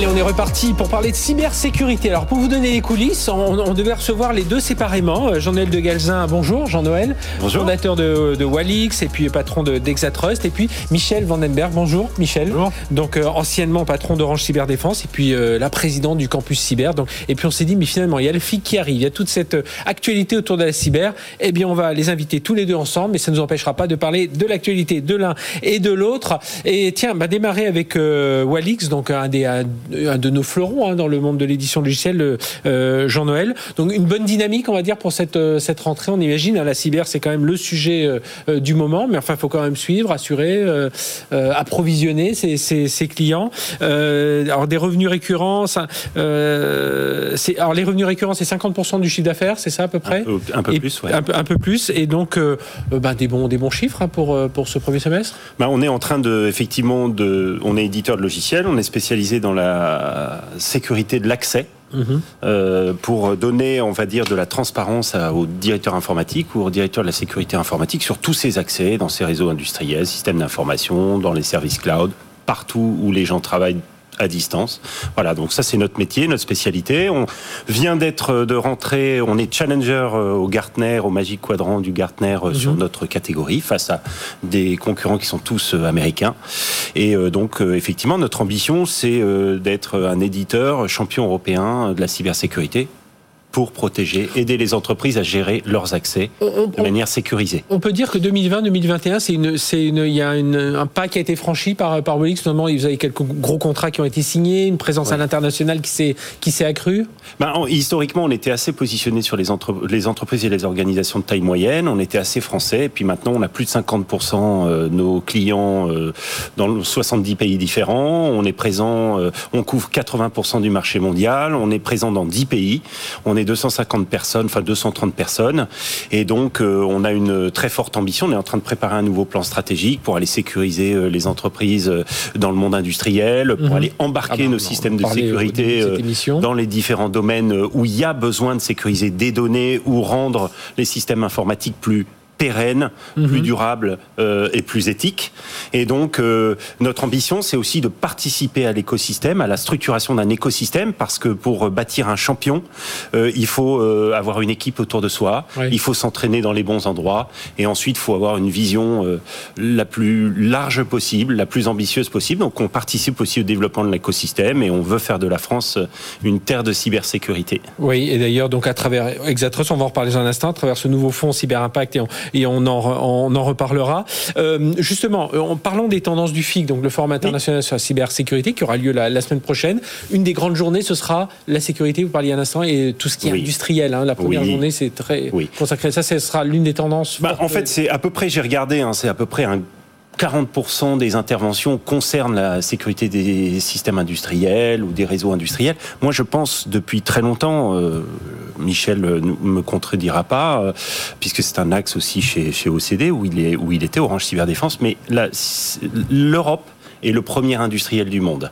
Allez, on est reparti pour parler de cybersécurité. Alors, pour vous donner les coulisses, on, devait recevoir les deux séparément. Euh, Jean-Noël de Galzin, bonjour. Jean-Noël, fondateur de, de Walix et puis patron de d'Exatrust. Et puis Michel Vandenberg, bonjour. Michel. Bonjour. Donc, euh, anciennement patron d'Orange Cyberdéfense et puis euh, la présidente du campus cyber. Donc, et puis on s'est dit, mais finalement, il y a le FIC qui arrive, il y a toute cette actualité autour de la cyber. Eh bien, on va les inviter tous les deux ensemble, mais ça ne nous empêchera pas de parler de l'actualité de l'un et de l'autre. Et tiens, va démarrer avec Walix, donc un des un de nos fleurons hein, dans le monde de l'édition logicielle, euh, Jean-Noël. Donc une bonne dynamique, on va dire, pour cette, euh, cette rentrée. On imagine, hein, la cyber, c'est quand même le sujet euh, du moment, mais enfin, il faut quand même suivre, assurer, approvisionner ses, ses, clients. alors des revenus récurrents, ça, alors les revenus récurrents, c'est 50% du chiffre d'affaires, c'est ça à peu près? Un peu, plus, ouais. un, peu, un peu plus, et donc ben, des, bons, des bons chiffres hein, pour, pour ce premier semestre? Ben, On est en train de, effectivement, de, on est éditeur de logiciels, on est spécialisé dans la sécurité de l'accès. Mhm. Euh, pour donner, on va dire, de la transparence au directeur informatique ou au directeur de la sécurité informatique sur tous ces accès dans ces réseaux industriels, systèmes d'information, dans les services cloud, partout où les gens travaillent à distance. Voilà, donc ça c'est notre métier, notre spécialité. On vient d'être euh, de rentrer, on est challenger euh, au Gartner, au Magic Quadrant du Gartner euh, sur mhm. notre catégorie face à des concurrents qui sont tous américains. Et donc effectivement, notre ambition c'est d'être un éditeur champion européen de la cybersécurité pour protéger, aider les entreprises à gérer leurs accès de manière sécurisée. On peut dire que 2020-2021, c'est une, c'est une, il y a un pas qui a été franchi par par Bolix. Notamment, vous avez quelques gros contrats qui ont été signés, une présence à l'international qui s'est qui s'est accrue. Ben, historiquement, on était assez positionné sur les, entre, les entreprises et les organisations de taille moyenne. On était assez français. Et puis maintenant, on a plus de 50% de euh, nos clients euh, dans 70 pays différents. On est présent, euh, on couvre 80% du marché mondial. On est présent dans 10 pays. On 250 personnes, enfin 230 personnes. Et donc, euh, on a une très forte ambition. On est en train de préparer un nouveau plan stratégique pour aller sécuriser euh, les entreprises euh, dans le monde industriel, pour mhm. aller embarquer ah bah, nos systèmes de sécurité dans les différents domaines où il y a besoin de sécuriser des données ou rendre les systèmes informatiques plus pérenne, plus mhm. durable et plus éthique. Et donc, notre ambition, c'est aussi de participer à l'écosystème, à la structuration d'un écosystème, parce que pour bâtir un champion, il faut avoir une équipe autour de soi, il faut s'entraîner dans les bons endroits, et ensuite, il faut avoir une vision la plus large possible, la plus ambitieuse possible. Donc, on participe aussi au développement de l'écosystème et on veut faire de la France une terre de cybersécurité. Oui, et d'ailleurs, donc à travers Exatros, on va en reparler dans un instant, à travers ce nouveau fonds Cyber Impact, et on, et on, en, on en reparlera. Euh, justement, en parlant des tendances du FIC, donc le Forum international sur la cybersécurité, qui aura lieu la, semaine prochaine, une des grandes journées, ce sera la sécurité, vous parliez un instant, et tout ce qui est industriel. Hein. la première journée, c'est très consacré. Ça, ce sera l'une des tendances. Bah, en fait, c'est à peu près, j'ai regardé, hein, c'est à peu près un 40% des interventions concernent la sécurité des systèmes industriels ou des réseaux industriels. Moi, je pense depuis très longtemps, euh, Michel ne me contredira pas, euh, puisque c'est un axe aussi chez, chez OCD où il, est, où il était, Orange Cyberdéfense, mais l'Europe est le premier industriel du monde.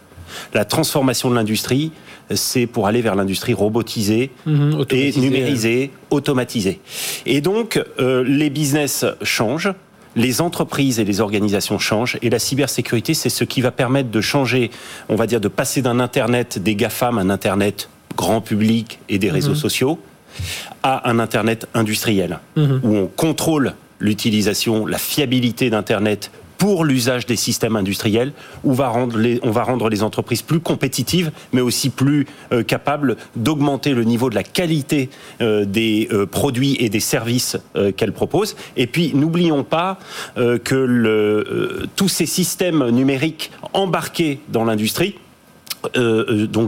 La transformation de l'industrie, c'est pour aller vers l'industrie robotisée mhm, et numérisée, automatisée. Et donc, euh, les business changent les entreprises et les organisations changent et la cybersécurité, c'est ce qui va permettre de changer, on va dire, de passer d'un Internet des GAFAM, un Internet grand public et des réseaux mhm. sociaux, à un Internet industriel, mhm. où on contrôle l'utilisation, la fiabilité d'Internet pour l'usage des systèmes industriels, où on va rendre les, entreprises plus compétitives, mais aussi plus euh, capables d'augmenter le niveau de la qualité euh, des euh, produits et des services qu'elles proposent. Et puis, n'oublions pas que tous ces systèmes numériques embarqués dans l'industrie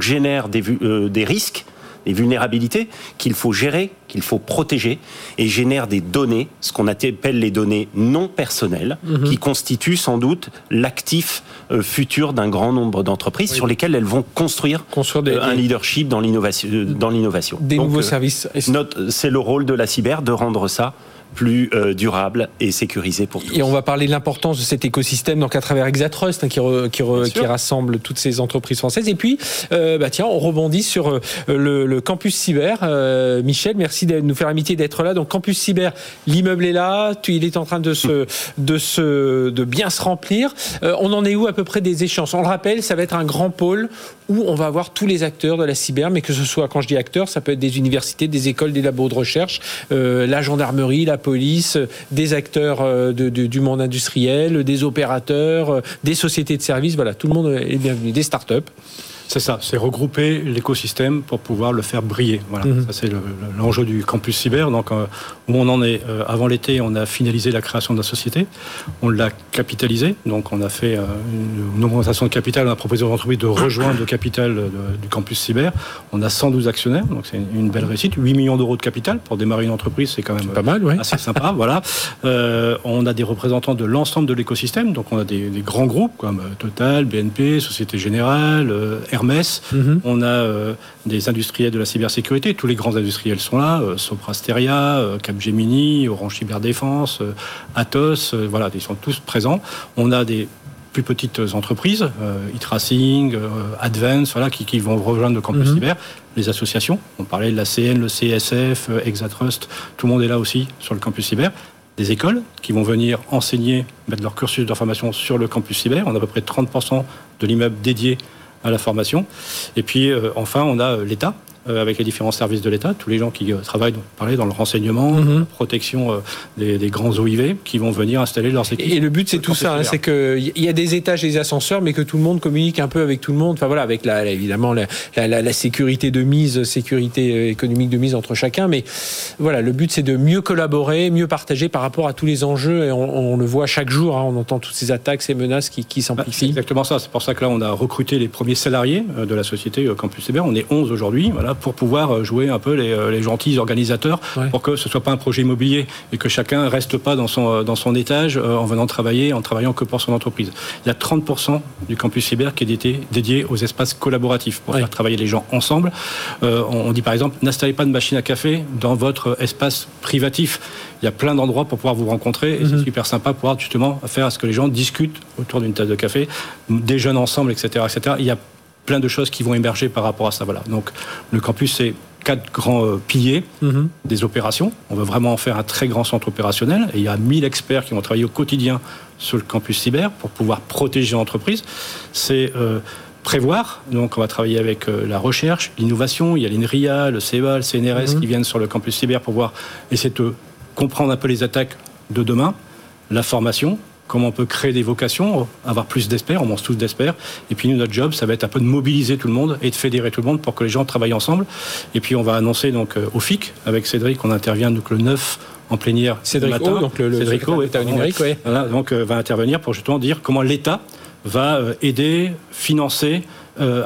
génèrent des risques des vulnérabilités qu'il faut gérer, qu'il faut protéger, et génère des données, ce qu'on appelle les données non personnelles, mhm. qui constituent sans doute l'actif euh, futur d'un grand nombre d'entreprises sur lesquelles elles vont construire, euh, un leadership dans l'innovation. Euh, dans l'innovation. Des nouveaux services. C'est le rôle de la cyber de rendre ça plus euh, durable et sécurisé pour tous. Et on va parler de l'importance de cet écosystème donc à travers Exatrust hein, qui, qui, rassemble toutes ces entreprises françaises. Et puis, euh, bah tiens, on rebondit sur euh, le, campus cyber. Michel, merci de nous faire l'amitié d'être là. Donc campus cyber, l'immeuble est là, il est en train de se, de se, de bien se remplir. on en est où à peu près des échéances? On le rappelle, ça va être un grand pôle où on va avoir tous les acteurs de la cyber, mais que ce soit quand je dis acteurs, ça peut être des universités, des écoles, des labos de recherche, la gendarmerie, la police, des acteurs euh, du monde industriel, des opérateurs, euh, des sociétés de services. Voilà, tout le monde est bienvenu, des startups. C'est ça, c'est regrouper l'écosystème pour pouvoir le faire briller. Voilà, mhm. ça c'est l'enjeu du campus cyber. Donc, euh, où on en est euh, avant l'été, on a finalisé la création de la société, on l'a capitalisé. Donc, on a fait euh, une, augmentation de capital, on a proposé aux entreprises de rejoindre le capital du campus cyber. On a 112 actionnaires, donc c'est une belle réussite. 8 millions d'euros de capital pour démarrer une entreprise, c'est quand même pas mal, assez sympa. [LAUGHS] voilà. on a des représentants de l'ensemble de l'écosystème, donc on a des, des, grands groupes comme Total, BNP, Société Générale, Mhm. On a euh, des industriels de la cybersécurité. Tous les grands industriels sont là. Euh, Soprasteria, euh, Capgemini, Orange Cyberdéfense, Atos. voilà, ils sont tous présents. On a des plus petites entreprises, e-tracing, Advance, voilà, qui, vont rejoindre le campus mhm. cyber, les associations. On parlait de la CN, le CSF, Exatrust, tout le monde est là aussi sur le campus cyber. Des écoles qui vont venir enseigner, mettre leur cursus de formation sur le campus cyber. On a à peu près 30% de l'immeuble dédié à la formation. Et puis euh, enfin, on a euh, l'État avec les différents services de l'État, tous les gens qui travaillent parler dans le renseignement, mhm. la protection des, grands OIV, qui vont venir installer leurs équipes. Et le but, c'est tout ça, hein, c'est qu'il y a des étages et des ascenseurs, mais que tout le monde communique un peu avec tout le monde. Enfin voilà, avec la, évidemment la, la, sécurité de mise, sécurité économique de mise entre chacun. Mais voilà, le but, c'est de mieux collaborer, mieux partager par rapport à tous les enjeux. Et on, le voit chaque jour, hein, on entend toutes ces attaques, ces menaces qui, qui s'amplifient. c'est exactement ça. C'est pour ça que là, on a recruté les premiers salariés de la société Campus Cyber. On est 11 aujourd'hui. Voilà, pour pouvoir euh, jouer un peu les, euh, les gentils organisateurs pour que ce soit pas un projet immobilier et que chacun reste pas dans son, euh, dans son étage en venant travailler, en travaillant que pour son entreprise. Il y a 30% du campus cyber qui est dédié, dédié aux espaces collaboratifs pour faire travailler les gens ensemble. on dit par exemple, n'installez pas de machine à café dans votre espace privatif. Il y a plein d'endroits pour pouvoir vous rencontrer et c'est mhm. super sympa pour pouvoir justement faire à ce que les gens discutent autour d'une tasse de café, déjeunent ensemble, etc., etc. Il y a plein de choses qui vont émerger par rapport à ça. Voilà. Donc le campus, c'est quatre grands euh, piliers mhm. des opérations. On veut vraiment en faire un très grand centre opérationnel. Et il y a 1000 experts qui vont travailler au quotidien sur le campus cyber pour pouvoir protéger l'entreprise. C'est euh, prévoir. Donc, on va travailler avec euh, la recherche, l'innovation. Il y a l'INRIA, le CEA, le CNRS mhm. qui viennent sur le campus cyber pour voir essayer de comprendre un peu les attaques de demain, la formation, comment on peut créer des vocations, avoir plus d'experts, on mange tous d'experts. Et puis nous, notre job, ça va être un peu de mobiliser tout le monde et de fédérer tout le monde pour que les gens travaillent ensemble. Et puis on va annoncer donc euh, au FIC, avec Cédric, on intervient donc le 9 en plénière Cédric matin. donc le, Cédric O, numérique, oui. Voilà, donc euh, va intervenir pour justement dire comment l'État va euh, aider, financer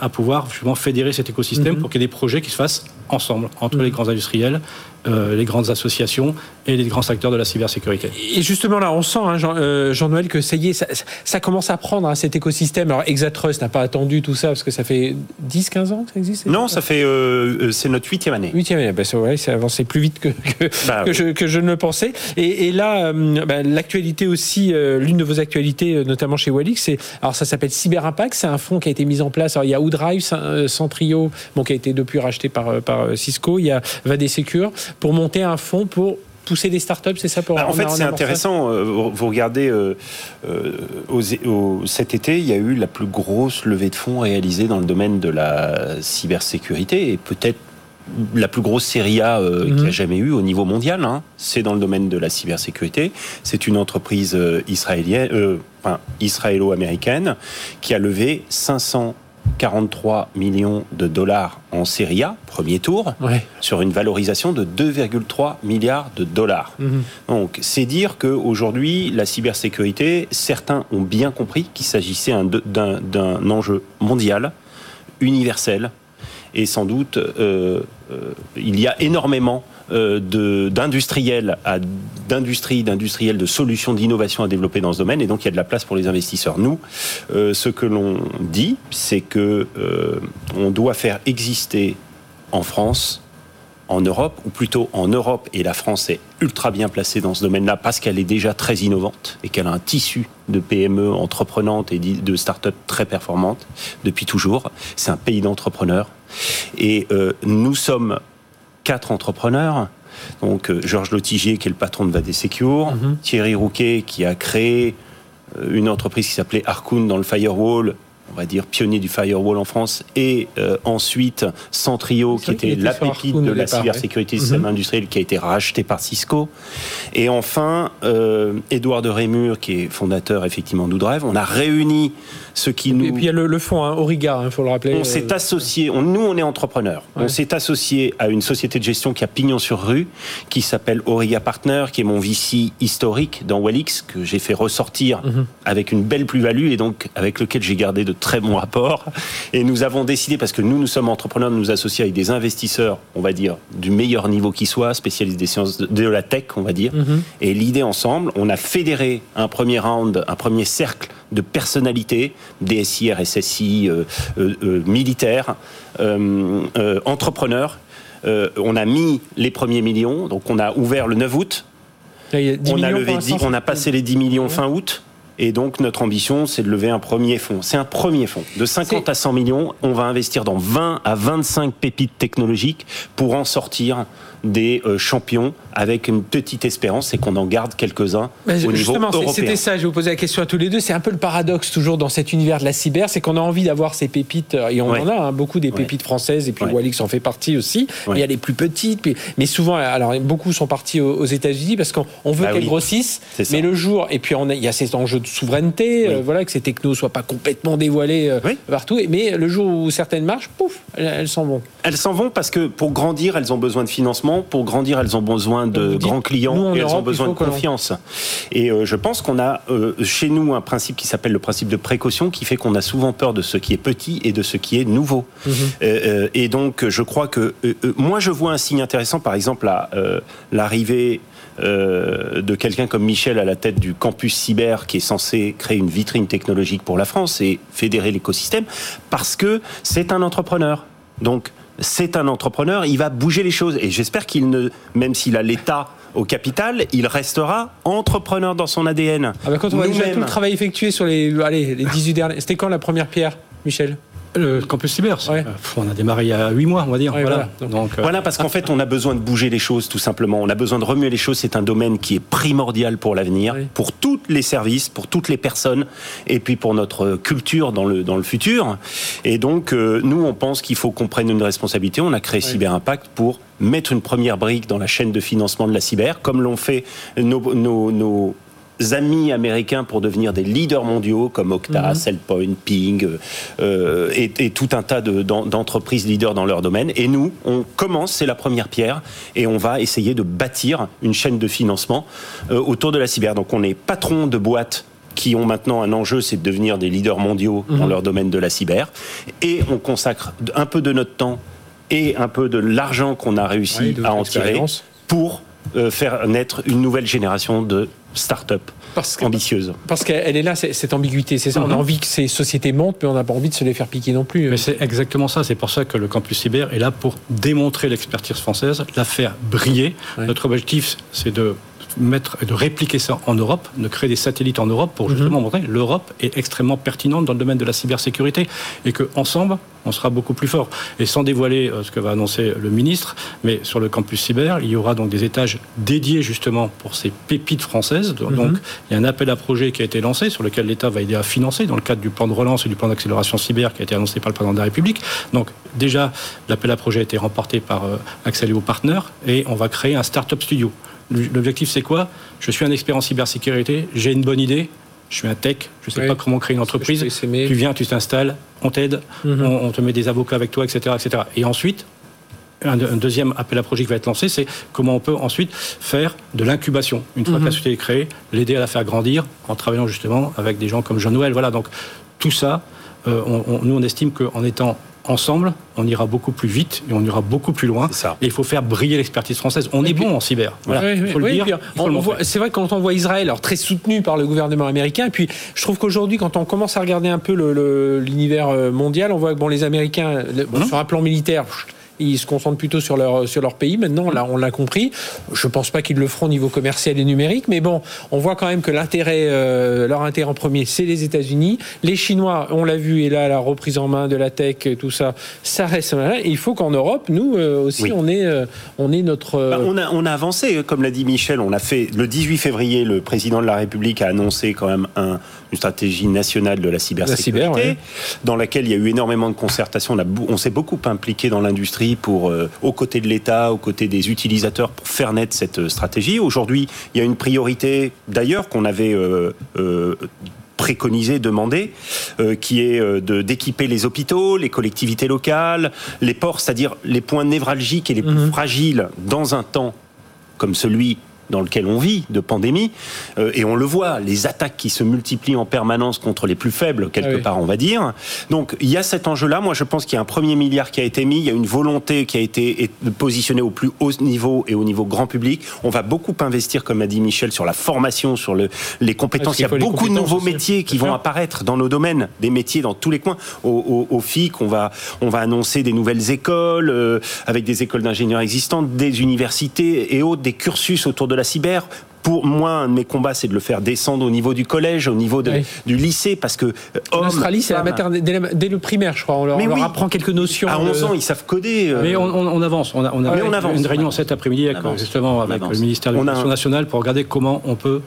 à pouvoir justement fédérer cet écosystème mhm. pour qu'il y ait des projets qui se fassent ensemble entre les mhm. grands industriels, euh, les grandes associations et les grands acteurs de la cybersécurité. Et justement là, on sent, hein, euh, Jean-Noël, que ça y est, ça, commence à prendre hein, cet écosystème. Alors Exatrust n'a pas attendu tout ça parce que ça fait 10-15 ans que ça existe Non, ça fait euh, c'est notre huitième année. Huitième année, bah, ça, avancé plus vite que, que, bah [LAUGHS] je, ne le pensais. Et, là, bah, l'actualité aussi, l'une de vos actualités, notamment chez Walix, c'est alors ça s'appelle Cyber Impact. C'est un fonds qui a été mis en place. Alors il y a Oudrive, Centrio, bon, qui a été depuis racheté par, par Cisco. Il y a Vadé Secure pour monter un fonds pour pousser des startups, c'est ça pour bah, En fait, c'est intéressant. Euh, vous regardez, euh, euh, cet été, il y a eu la plus grosse levée de fonds réalisée dans le domaine de la cybersécurité et peut-être la plus grosse série A qu'il n'y a jamais eu au niveau mondial. Hein. C'est dans le domaine de la cybersécurité. C'est une entreprise israélienne, enfin, israélo-américaine qui a levé 500 43 millions de dollars en Serie A, premier tour, sur une valorisation de 2,3 milliards de dollars. Mhm. Donc, c'est dire qu'aujourd'hui, la cybersécurité, certains ont bien compris qu'il s'agissait d'un enjeu mondial, universel, et sans doute, euh, euh, il y a énormément d'industriels à d'industrie, d'industriels, de solutions d'innovation à développer dans ce domaine, et donc il y a de la place pour les investisseurs. Nous, euh, ce que l'on dit, c'est que euh, on doit faire exister en France en Europe, ou plutôt en Europe, et la France est ultra bien placée dans ce domaine-là parce qu'elle est déjà très innovante et qu'elle a un tissu de PME entreprenantes et de start-up très performantes depuis toujours. C'est un pays d'entrepreneurs. Et nous sommes quatre entrepreneurs. Donc euh, Georges Lotigier, qui est le patron de Vadé Secure, mhm. Thierry Rouquet, qui a créé euh, une entreprise qui s'appelait Arcoon dans le firewall, on va dire pionnier du firewall en France, et euh, ensuite Centrio, qui était la pépite de la cybersécurité système mhm. industriel, qui a été racheté par Cisco, et enfin euh, Édouard de Rémur, qui est fondateur effectivement d'Oudrève. On a réuni ce qui nous... Et puis il y a le, fonds, hein, Origa, il hein, faut le rappeler. On s'est euh, associé, nous on est entrepreneurs, on s'est associé à une société de gestion qui a pignon sur rue, qui s'appelle Origa Partner, qui est mon VC historique dans Wellix, que j'ai fait ressortir mhm. avec une belle plus-value et donc avec lequel j'ai gardé de très bons rapports. Et nous avons décidé, parce que nous, nous sommes entrepreneurs, de nous associer avec des investisseurs, on va dire, du meilleur niveau qui soit, spécialistes des sciences de la tech, on va dire. Mhm. Et l'idée ensemble, on a fédéré un premier round, un premier cercle de personnalités, DSI, RSSI, euh, euh, euh, militaires, entrepreneurs. on a mis les premiers millions, donc on a ouvert le 9 août. on a, levé on a passé les 10 millions fin août. Et donc, notre ambition, c'est de lever un premier fonds. C'est un premier fonds. De 50 à 100 millions, on va investir dans 20 à 25 pépites technologiques pour en sortir des euh, champions avec une petite espérance, c'est qu'on en garde quelques-uns au niveau européen. C'était ça, je vais vous poser la question à tous les deux. C'est un peu le paradoxe toujours dans cet univers de la cyber, c'est qu'on a envie d'avoir ces pépites, et on en a hein, beaucoup des pépites françaises, et puis Walix en fait partie aussi. Il y a les plus petites, mais souvent, alors beaucoup sont partis aux, États-Unis parce qu'on veut bah qu'elles grossissent, mais le jour, et puis on il y a cet enjeu de souveraineté, euh, voilà, que ces technos soient pas complètement dévoilés euh, partout, mais le jour où certaines marchent, pouf, elles s'en vont. Elles s'en vont parce que pour grandir, elles ont besoin de financement pour grandir, elles ont besoin de grands clients et elles ont besoin de confiance. Et euh, je pense qu'on a euh, chez nous un principe qui s'appelle le principe de précaution qui fait qu'on a souvent peur de ce qui est petit et de ce qui est nouveau. Mhm. Euh, et donc, je crois que moi, je vois un signe intéressant, par exemple, à l'arrivée de quelqu'un comme Michel à la tête du campus cyber qui est censé créer une vitrine technologique pour la France et fédérer l'écosystème parce que c'est un entrepreneur. Donc, c'est un entrepreneur, il va bouger les choses. Et j'espère qu'il ne, même s'il a l'État au capital, il restera entrepreneur dans son ADN. Ah bah quand on voit déjà tout le travail effectué sur les, allez, les 18 derniers. C'était quand la première pierre, Michel? Le campus cyber, on a démarré il y a 8 mois, on va dire. voilà. Donc, voilà, parce qu'en fait, on a besoin de bouger les choses, tout simplement. On a besoin de remuer les choses. C'est un domaine qui est primordial pour l'avenir, pour tous les services, pour toutes les personnes, et puis pour notre culture dans le, dans le futur. Et donc, nous, on pense qu'il faut qu'on prenne une responsabilité. On a créé Cyber Impact pour mettre une première brique dans la chaîne de financement de la cyber, comme l'ont fait nos, nos, amis américains pour devenir des leaders mondiaux comme Okta, mm Cellpoint, Ping euh, et, tout un tas d'entreprises leaders dans leur domaine. Et nous, on commence, c'est la première pierre, et on va essayer de bâtir une chaîne de financement euh, autour de la cyber. Donc on est patron de boîtes qui ont maintenant un enjeu, c'est de devenir des leaders mondiaux dans mhm. leur domaine de la cyber. Et on consacre un peu de notre temps et un peu de l'argent qu'on a réussi à en tirer pour euh, faire naître une nouvelle génération de start-up ambitieuses. Parce qu'elle est là, cette ambiguïté. C'est ça. On a mhm. envie que ces sociétés montent, mais on n'a pas envie de se les faire piquer non plus. Mais c'est exactement ça. C'est pour ça que le campus cyber est là pour démontrer l'expertise française, la faire briller. Notre objectif, c'est de mettre et de répliquer ça en Europe, de créer des satellites en Europe pour justement mhm. montrer que l'Europe est extrêmement pertinente dans le domaine de la cybersécurité et qu'ensemble, on sera beaucoup plus fort. Et sans dévoiler euh, ce que va annoncer le ministre, mais sur le campus cyber, il y aura donc des étages dédiés justement pour ces pépites françaises. Donc, mhm. il y a un appel à projet qui a été lancé sur lequel l'État va aider à financer dans le cadre du plan de relance et du plan d'accélération cyber qui a été annoncé par le président de la République. Donc, déjà, l'appel à projet a été remporté par euh, Axelio Partner et on va créer un start-up studio. L'objectif, c'est quoi? Je suis un expert en cybersécurité, j'ai une bonne idée, je suis un tech, je ne sais pas comment créer une entreprise. Tu viens, tu t'installes, on t'aide, mhm. on, te met des avocats avec toi, etc. etc. Et ensuite, un, deuxième appel à projet qui va être lancé, c'est comment on peut ensuite faire de l'incubation. Une fois que la mhm. société est créée, l'aider à la faire grandir en travaillant justement avec des gens comme Jean-Noël. Voilà, donc tout ça, euh, nous on estime qu'en étant ensemble, on ira beaucoup plus vite et on ira beaucoup plus loin. Et il faut faire briller l'expertise française. On est bon en cyber. Voilà. faut le dire. C'est vrai que quand on voit Israël, alors très soutenu par le gouvernement américain, et puis je trouve qu'aujourd'hui, quand on commence à regarder un peu l'univers euh, mondial, on voit que bon, les Américains, bon, sur un plan militaire, ils se concentrent plutôt sur leur, sur leur pays. Maintenant, là, on l'a compris. Je ne pense pas qu'ils le feront au niveau commercial et numérique, mais bon, on voit quand même que l'intérêt, euh, leur intérêt en premier, c'est les États-Unis. Les Chinois, on l'a vu, et là, la reprise en main de la tech, tout ça, ça reste. Et il faut qu'en Europe, nous euh, aussi, on, est, euh, on est notre. Bah, on, a, on a avancé, comme l'a dit Michel. On a fait le 18 février, le président de la République a annoncé quand même un, une stratégie nationale de la cybersécurité, dans laquelle il y a eu énormément de concertation. On, on s'est beaucoup impliqué dans l'industrie pour, euh, aux côtés de l'État, aux côtés des utilisateurs, pour faire naître cette euh, stratégie. Aujourd'hui, il y a une priorité, d'ailleurs, qu'on avait euh, préconisé, demandé, qui est de d'équiper les hôpitaux, les collectivités locales, les ports, c'est-à-dire les points névralgiques et les plus mhm. fragiles dans un temps comme celui dans lequel on vit, de pandémie, euh, et on le voit, les attaques qui se multiplient en permanence contre les plus faibles, quelque part, on va dire. Donc, il y a cet enjeu-là. Moi, je pense qu'il y a un premier milliard qui a été mis, il y a une volonté qui a été positionnée au plus haut niveau et au niveau grand public. On va beaucoup investir, comme a dit Michel, sur la formation, sur le, les compétences. il y a beaucoup de nouveaux métiers qui vont apparaître dans nos domaines, des métiers dans tous les coins. Au, au, FIC, on va, on va annoncer des nouvelles écoles, euh, avec des écoles d'ingénieurs existantes, des universités et autres, des cursus autour de de la cyber pour moi, un de mes combats, c'est de le faire descendre au niveau du collège, au niveau du lycée, parce que. en Australie, c'est la dès, le primaire, je crois. On leur, apprend quelques notions. À 11 ans, ils savent coder. Euh. Mais on, avance. On a, on a une réunion cet après-midi, justement, avec le ministère de l'Éducation nationale pour regarder comment on peut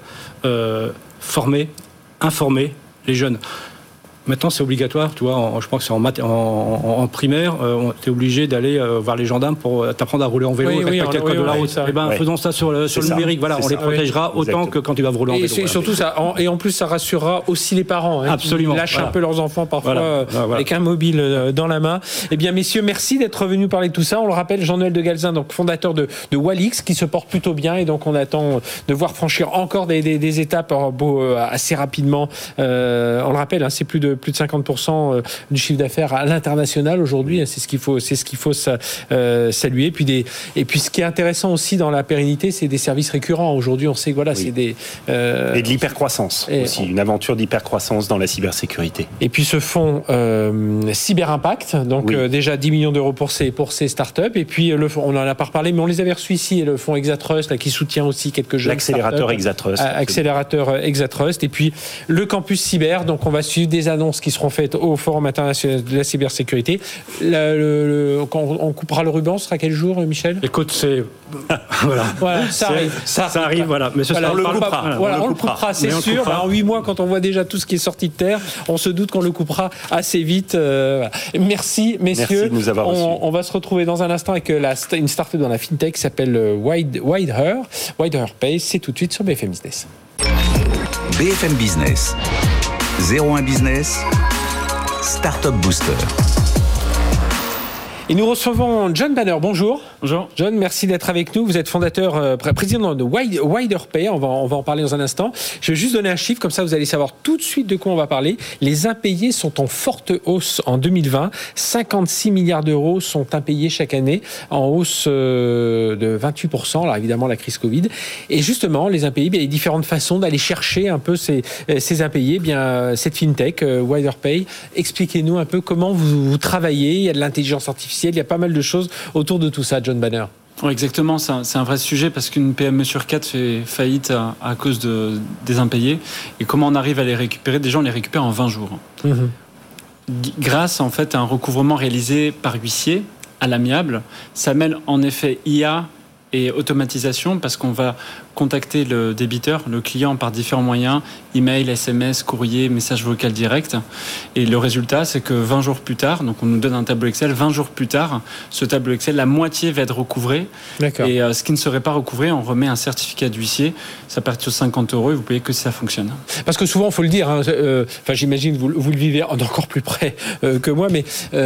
euh, former, informer les jeunes. Maintenant, c'est obligatoire, tu vois. je pense que c'est en, en, primaire, euh, tu es obligé d'aller euh, voir les gendarmes pour euh, t'apprendre à rouler en vélo, oui, le code de la route. Et eh ben, faisons ça sur le, sur le numérique. Voilà, on les protégera autant que quand tu vas rouler en vélo. Et surtout ça, et en plus, ça rassurera aussi les parents. Hein, Absolument. Qui lâchent un peu leurs enfants parfois avec un mobile dans la main. Eh bien, messieurs, merci d'être venus parler de tout ça. On le rappelle, Jean-Noël de Galzin, donc fondateur de, de Walix, qui se porte plutôt bien, et donc on attend de voir franchir encore des, des, étapes assez rapidement. on le rappelle, hein, c'est plus de plus de 50% euh, du chiffre d'affaires à l'international aujourd'hui. C'est ce qu'il faut, c'est ce qu'il faut euh, saluer. Puis des, et puis ce qui est intéressant aussi dans la pérennité, c'est des services récurrents. Aujourd'hui, on sait que voilà, c'est des euh, et de l'hypercroissance aussi, une aventure d'hypercroissance dans la cybersécurité. Et puis ce fonds Cyber Impact, donc déjà 10 millions d'euros pour ces pour ces startups. Et puis le on en a pas reparlé, mais on les avait reçus ici. le fonds Exatrust là, qui soutient aussi quelques jeunes. L'accélérateur Exatrust. Accélérateur Exatrust. Et puis le campus cyber. Donc on va suivre des annonces annonces qui seront faites au Forum international de la cybersécurité. quand on coupera le ruban, ce sera quel jour, Michel? Écoute, c'est [LAUGHS] voilà. ça arrive. Ça, arrive, voilà. Mais ce on, le coupera. on, le coupera, c'est sûr. En huit mois, quand on voit déjà tout ce qui est sorti de terre, on se doute qu'on le coupera assez vite. Euh, Merci, messieurs. Merci de nous avoir on, on, va se retrouver dans un instant avec euh, la, une start-up dans la fintech qui s'appelle euh, Wide, Wider, Wider Pay. C'est tout de suite sur BFM Business. BFM Business. 01 Business. Startup Booster. Et nous recevons John Banner. Bonjour. Bonjour. John, merci d'être avec nous. Vous êtes fondateur, euh, président de WiderPay. On va, on va en parler dans un instant. Je vais juste donner un chiffre, comme ça vous allez savoir tout de suite de quoi on va parler. Les impayés sont en forte hausse en 2020. 56 milliards d'euros sont impayés chaque année, en hausse euh, de 28%. Alors évidemment, la crise Covid. Et justement, les impayés, il y a différentes façons d'aller chercher un peu ces, euh, impayés. Bien, cette fintech, WiderPay, expliquez-nous un peu comment vous, vous travaillez. Il y a de l'intelligence artificielle il y a pas mal de choses autour de tout ça, John Banner. Oui, exactement, c'est un, vrai sujet parce qu'une PME sur quatre fait faillite à, cause de, des impayés. Et comment on arrive à les récupérer? Déjà, on les récupère en 20 jours. Mhm. Grâce en fait à un recouvrement réalisé par huissier à l'amiable, ça mêle en effet IA et automatisation parce qu'on va contacter le débiteur, le client par différents moyens, email, SMS, courrier, message vocal direct. Et le résultat, c'est que 20 jours plus tard, donc on nous donne un tableau Excel, 20 jours plus tard, ce tableau Excel, la moitié va être recouvré. Et euh, ce qui ne serait pas recouvré, on remet un certificat d'huissier. Ça part sur 50 euros et vous payez que si ça fonctionne. Parce que souvent, il faut le dire, hein, euh, enfin j'imagine vous, vous le vivez encore plus près euh, que moi, mais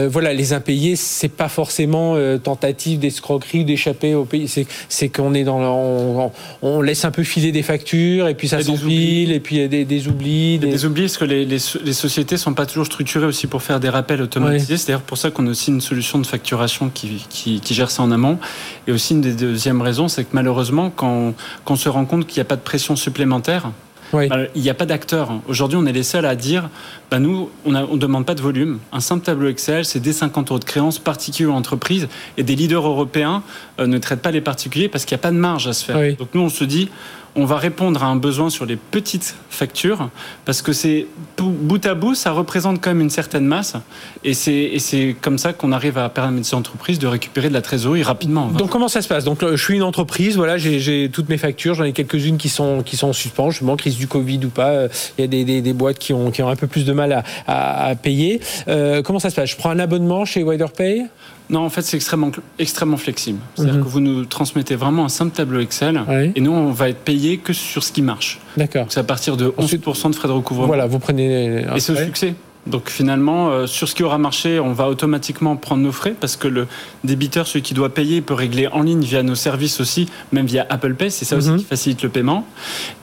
voilà, les impayés, c'est pas forcément tentative d'escroquerie, d'échapper au pays. C'est qu'on est dans on on laisse un peu filer des factures et puis ça s'empile et puis il y a des, des oublis. Des... des... oublis parce que les, les, les, sociétés sont pas toujours structurées aussi pour faire des rappels automatisés. C'est d'ailleurs pour ça qu'on a aussi une solution de facturation qui, qui, qui, gère ça en amont. Et aussi une des deuxièmes raisons, c'est que malheureusement, quand, quand on se rend compte qu'il n'y a pas de pression supplémentaire, bah, il n'y a pas d'acteurs. Aujourd'hui, on est les seuls à dire, bah, nous, on ne demande pas de volume. Un simple tableau Excel, c'est des 50 euros de créances particuliers ou entreprises. Et des leaders européens euh, ne traitent pas les particuliers parce qu'il n'y a pas de marge à se faire. Donc nous, on se dit, on va répondre à un besoin sur les petites factures parce que c'est bout à bout, ça représente quand même une certaine masse et c'est comme ça qu'on arrive à permettre ces entreprises de récupérer de la trésorerie rapidement. Donc comment ça se passe? Donc je suis une entreprise, voilà, j'ai toutes mes factures, j'en ai quelques-unes qui sont qui sont en suspens, je crise du Covid ou pas. Il y a des, des, boîtes qui ont qui ont un peu plus de mal à, à, payer. Euh, comment ça se passe? Je prends un abonnement chez WiderPay? Non, en fait, c'est extrêmement, extrêmement flexible. C'est-à-dire mhm. que vous nous transmettez vraiment un simple tableau Excel et nous, on va être payé que sur ce qui marche. D'accord. C'est à partir de 11% de frais de recouvrement. Voilà, vous prenez. Et c'est au succès. Donc finalement, euh, sur ce qui aura marché, on va automatiquement prendre nos frais parce que le débiteur, celui qui doit payer, peut régler en ligne via nos services aussi, même via Apple Pay. C'est ça aussi mhm. qui facilite le paiement.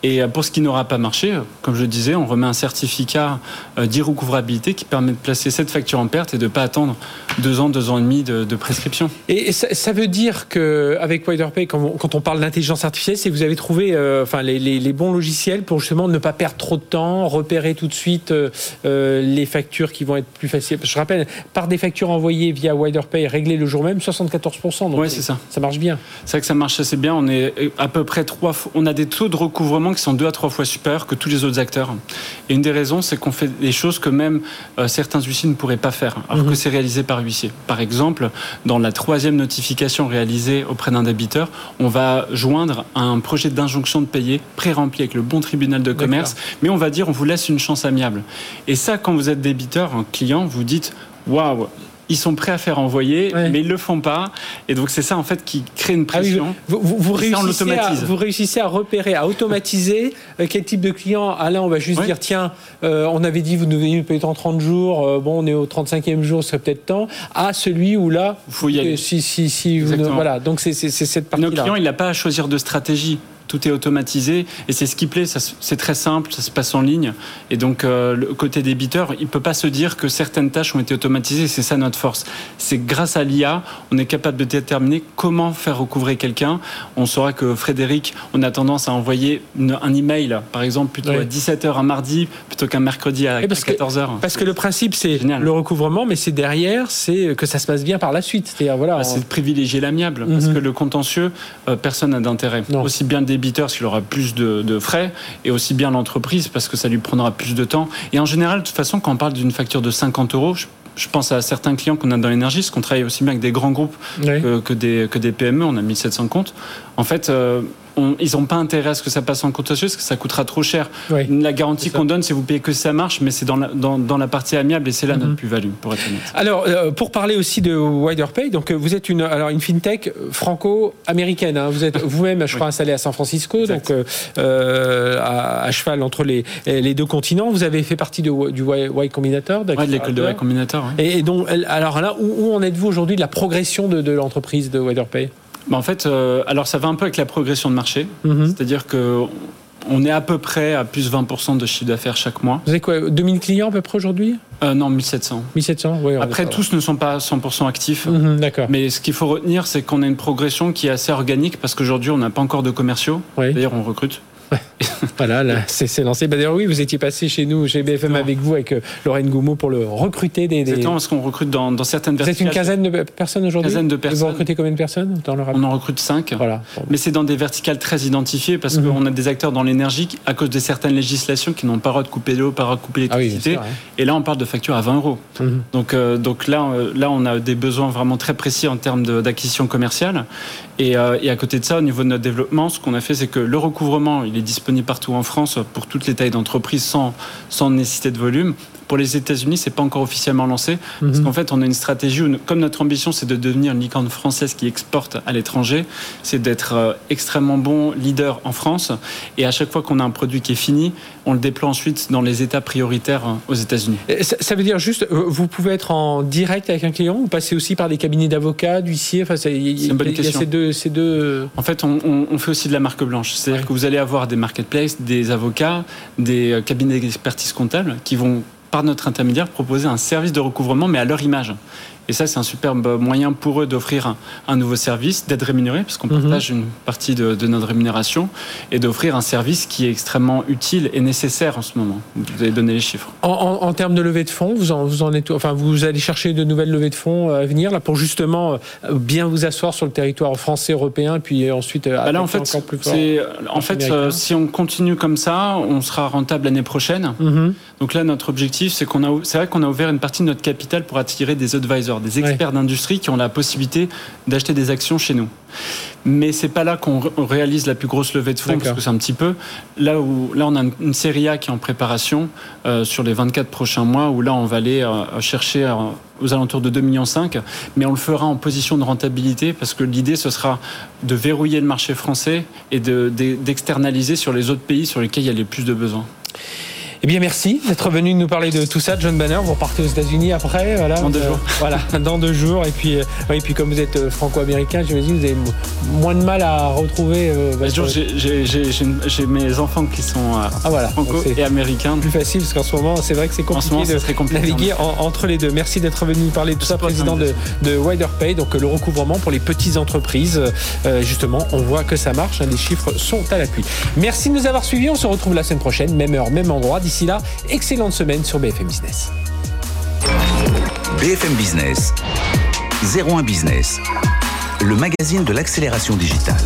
Et euh, pour ce qui n'aura pas marché, euh, comme je disais, on remet un certificat d'irrecouvrabilité qui permet de placer cette facture en perte et de ne pas attendre deux ans, deux ans et demi de, prescription. Et ça, veut dire qu'avec WiderPay, quand, quand on parle d'intelligence artificielle, c'est que vous avez trouvé enfin, les, les, bons logiciels pour justement ne pas perdre trop de temps, repérer tout de suite les factures qui vont être plus faciles. Je rappelle, par des factures envoyées via WiderPay réglées le jour même, 74%. Oui, c'est ça. Ça marche bien. C'est vrai que ça marche assez bien. On est à peu près trois On a des taux de recouvrement qui sont deux à trois fois supérieurs que tous les autres acteurs. Et une des raisons, c'est qu'on fait des choses que même euh, certains huissiers ne pourraient pas faire, alors que mhm. c'est réalisé par huissier. Par exemple, dans la troisième notification réalisée auprès d'un débiteur, on va joindre un projet d'injonction de payer pré-rempli avec le bon tribunal de commerce, mais on va dire on vous laisse une chance amiable. Et ça, quand vous êtes débiteur, un client, vous dites waouh, ils sont prêts à faire envoyer, mais ils le font pas. Et donc c'est ça en fait qui crée une ah pression. vous, vous, réussissez à, vous, réussissez à, repérer, à automatiser euh, quel type de client. Ah là, on va juste dire tiens, euh, on avait dit vous nous payer en 30 jours. Euh, bon, on est au 35e jour, ce serait peut-être temps. À celui où là, faut y aller. si si si, voilà. Donc c'est cette partie. Notre client, il n'a pas à choisir de stratégie tout est automatisé et c'est ce qui plaît. C'est très simple, ça se passe en ligne. Et donc, euh, le côté débiteur, il peut pas se dire que certaines tâches ont été automatisées. C'est ça notre force. C'est grâce à l'IA, on est capable de déterminer comment faire recouvrer quelqu'un. On saura que Frédéric, on a tendance à envoyer un email, par exemple, plutôt à 17h un mardi plutôt qu'un mercredi à, 14h. parce que le principe, c'est le recouvrement, mais c'est derrière, c'est que ça se passe bien par la suite. C'est-à-dire, voilà. Bah, c'est de privilégier l'amiable, parce mhm. que le contentieux, euh, personne n'a d'intérêt. Aussi bien le débiteur parce qu'il aura plus de, frais, et aussi bien l'entreprise parce que ça lui prendra plus de temps. Et en général, de toute façon, quand on parle d'une facture de 50 euros, je pense à certains clients qu'on a dans l'énergie, parce qu'on travaille aussi bien avec des grands groupes que, des, que des PME, on a 1700 comptes. En fait, euh, ils n'ont pas intérêt à ce que ça passe en compte parce que ça coûtera trop cher. La garantie qu'on donne, c'est vous payez que ça marche, mais c'est dans la, dans, la partie amiable et c'est là notre mhm. plus-value, pour être honnête. Alors, euh, pour parler aussi de WiderPay, donc euh, vous êtes une, alors une fintech franco-américaine. Hein. Vous êtes [LAUGHS] vous-même, je crois, installé à San Francisco, donc euh, à, cheval entre les, les deux continents. Vous avez fait partie de, du Y Combinator, de l'école de Y Combinator. Et, donc, alors là, où, en êtes-vous aujourd'hui de la progression de, de l'entreprise de WiderPay bah, en fait, euh, alors ça va un peu avec la progression de marché. Mhm. C'est-à-dire que on est à peu près à plus 20% de chiffre d'affaires chaque mois. Vous avez quoi 2000 clients à peu près aujourd'hui? Euh, Non, 1700. 1700, oui. Après, tous ne sont pas 100% actifs. Mhm, d'accord. Mais ce qu'il faut retenir, c'est qu'on a une progression qui est assez organique parce qu'aujourd'hui, on n'a pas encore de commerciaux. D'ailleurs, on recrute. [LAUGHS] [LAUGHS] voilà, c'est lancé. Bah, D'ailleurs, oui, vous étiez passé chez nous, chez BFM avec vous, avec euh, Lorraine Goumeau pour le recruter des. des... Exactement, parce qu'on recrute dans, dans certaines Vous êtes une quinzaine de personnes aujourd'hui Quinzaine de personnes. vous recrutez combien de personnes dans On en recrute cinq. Voilà. Mais c'est dans des verticales très identifiées parce mhm. qu'on a des acteurs dans l'énergie à cause de certaines législations qui n'ont pas le droit de couper l'eau, pas le droit de couper ah l'électricité. et là, on parle de factures à 20 euros. Mhm. Donc, euh, donc là, euh, là, on a des besoins vraiment très précis en termes d'acquisition commerciale. Et, et à côté de ça, au niveau de notre développement, ce qu'on a fait, c'est que le recouvrement, il est disponible partout en France pour toutes les tailles d'entreprise sans, sans nécessité de volume. Pour les États-Unis, c'est pas encore officiellement lancé parce mhm. qu'en fait, on a une stratégie où, comme notre ambition, c'est de devenir une licorne française qui exporte à l'étranger, c'est d'être euh, extrêmement bon leader en France. Et à chaque fois qu'on a un produit qui est fini, on le déploie ensuite dans les États prioritaires euh, aux États-Unis. Ça, veut dire juste, euh, vous pouvez être en direct avec un client ou passer aussi par des cabinets d'avocats, d'huissiers enfin, C'est une bonne question. ces deux, En fait, on, fait aussi de la marque blanche. C'est-à-dire que vous allez avoir des marketplaces, des avocats, des cabinets d'expertise comptable qui vont par notre intermédiaire, proposer un service de recouvrement, mais à leur image. Et ça, c'est un superbe moyen pour eux d'offrir un, nouveau service, d'être rémunérés, parce qu'on mhm. partage une partie de, notre rémunération, et d'offrir un service qui est extrêmement utile et nécessaire en ce moment. Vous avez donné les chiffres. En, termes de levée de fonds, vous en, vous en êtes, enfin, vous allez chercher de nouvelles levées de fonds euh, à venir là pour justement euh, bien vous asseoir sur le territoire français, européen, puis ensuite euh, bah là, en fait, encore plus fort. En fait, si on continue comme ça, on sera rentable l'année prochaine. Mhm. Donc là, notre objectif, c'est qu'on a, c'est vrai qu'on a ouvert une partie de notre capital pour attirer des advisors des experts d'industrie qui ont la possibilité d'acheter des actions chez nous. Mais c'est pas là qu'on réalise la plus grosse levée de fonds, parce que c'est un petit peu là où là on a une série A qui est en préparation euh, sur les 24 prochains mois, où là on va aller euh, chercher euh, aux alentours de 2,5 millions, mais on le fera en position de rentabilité, parce que l'idée ce sera de verrouiller le marché français et d'externaliser sur les autres pays sur lesquels il y a les plus de besoins. Eh bien, merci d'être venu nous parler de tout ça, John Banner. Vous repartez aux États-Unis après, voilà. Dans deux jours. [LAUGHS] Voilà, dans deux jours. Et puis, euh, et puis comme vous êtes euh, franco-américain, j'imagine vous avez moins de mal à retrouver. Euh, j'ai mes enfants qui sont ah, voilà. franco et américains. Plus facile parce qu'en ce moment, c'est vrai que c'est compliqué de naviguer entre les deux. Merci d'être venu nous parler de tout ça, président de, de WiderPay, donc le recouvrement pour les petites entreprises. justement, on voit que ça marche. Hein, les chiffres sont à l'appui. Merci de nous avoir suivis. On se retrouve la semaine prochaine, même heure, même endroit. D'ici là, excellente semaine sur BFM Business. BFM Business, 01 Business, le magazine de l'accélération digitale.